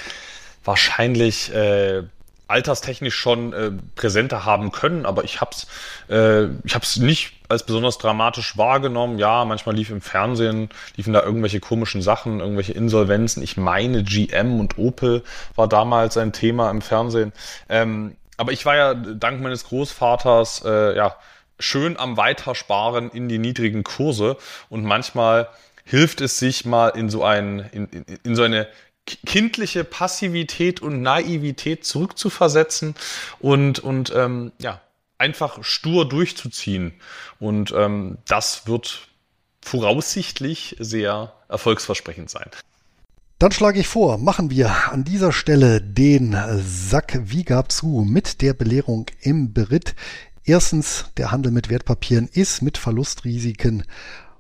wahrscheinlich äh, alterstechnisch schon äh, präsenter haben können, aber ich habe es äh, ich hab's nicht als besonders dramatisch wahrgenommen. Ja, manchmal lief im Fernsehen, liefen da irgendwelche komischen Sachen, irgendwelche Insolvenzen. Ich meine, GM und Opel war damals ein Thema im Fernsehen. Ähm, aber ich war ja dank meines Großvaters äh, ja schön am Weitersparen in die niedrigen Kurse und manchmal hilft es sich mal in so ein in, in, in so eine kindliche Passivität und Naivität zurückzuversetzen und und ähm, ja einfach stur durchzuziehen und ähm, das wird voraussichtlich sehr erfolgsversprechend sein. Dann schlage ich vor, machen wir an dieser Stelle den Sack wie gab zu mit der Belehrung im Beritt. Erstens, der Handel mit Wertpapieren ist mit Verlustrisiken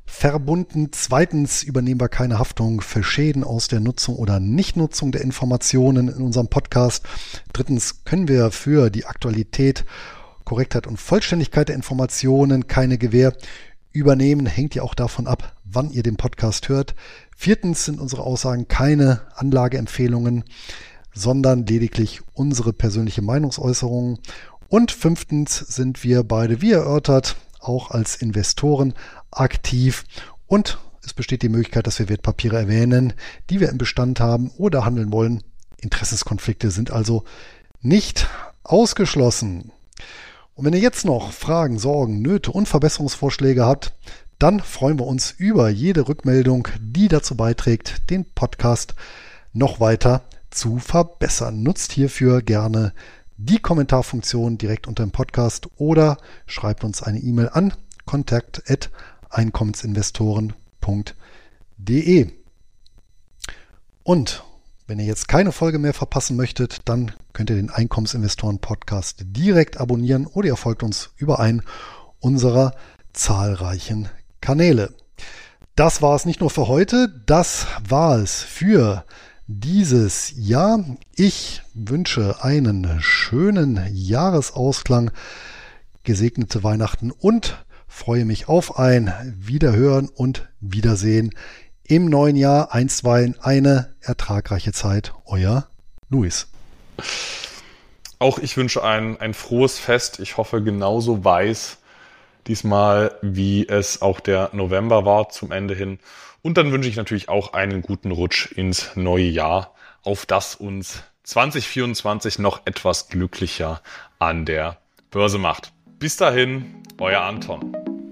verbunden. Zweitens übernehmen wir keine Haftung für Schäden aus der Nutzung oder Nichtnutzung der Informationen in unserem Podcast. Drittens können wir für die Aktualität, Korrektheit und Vollständigkeit der Informationen keine Gewähr übernehmen. Hängt ja auch davon ab, wann ihr den Podcast hört. Viertens sind unsere Aussagen keine Anlageempfehlungen, sondern lediglich unsere persönliche Meinungsäußerung. Und fünftens sind wir beide, wie erörtert, auch als Investoren aktiv und es besteht die Möglichkeit, dass wir Wertpapiere erwähnen, die wir im Bestand haben oder handeln wollen. Interessenskonflikte sind also nicht ausgeschlossen. Und wenn ihr jetzt noch Fragen, Sorgen, Nöte und Verbesserungsvorschläge habt, dann freuen wir uns über jede Rückmeldung, die dazu beiträgt, den Podcast noch weiter zu verbessern. Nutzt hierfür gerne die Kommentarfunktion direkt unter dem Podcast oder schreibt uns eine E-Mail an kontakt@einkommensinvestoren.de. Und wenn ihr jetzt keine Folge mehr verpassen möchtet, dann könnt ihr den Einkommensinvestoren Podcast direkt abonnieren oder ihr folgt uns über einen unserer zahlreichen Kanäle. Das war es nicht nur für heute, das war es für dieses Jahr. Ich wünsche einen schönen Jahresausklang, gesegnete Weihnachten und freue mich auf ein Wiederhören und Wiedersehen im neuen Jahr einstweilen eine ertragreiche Zeit. Euer Luis. Auch ich wünsche ein, ein frohes Fest. Ich hoffe genauso weiß diesmal, wie es auch der November war zum Ende hin. Und dann wünsche ich natürlich auch einen guten Rutsch ins neue Jahr, auf das uns 2024 noch etwas glücklicher an der Börse macht. Bis dahin, euer Anton.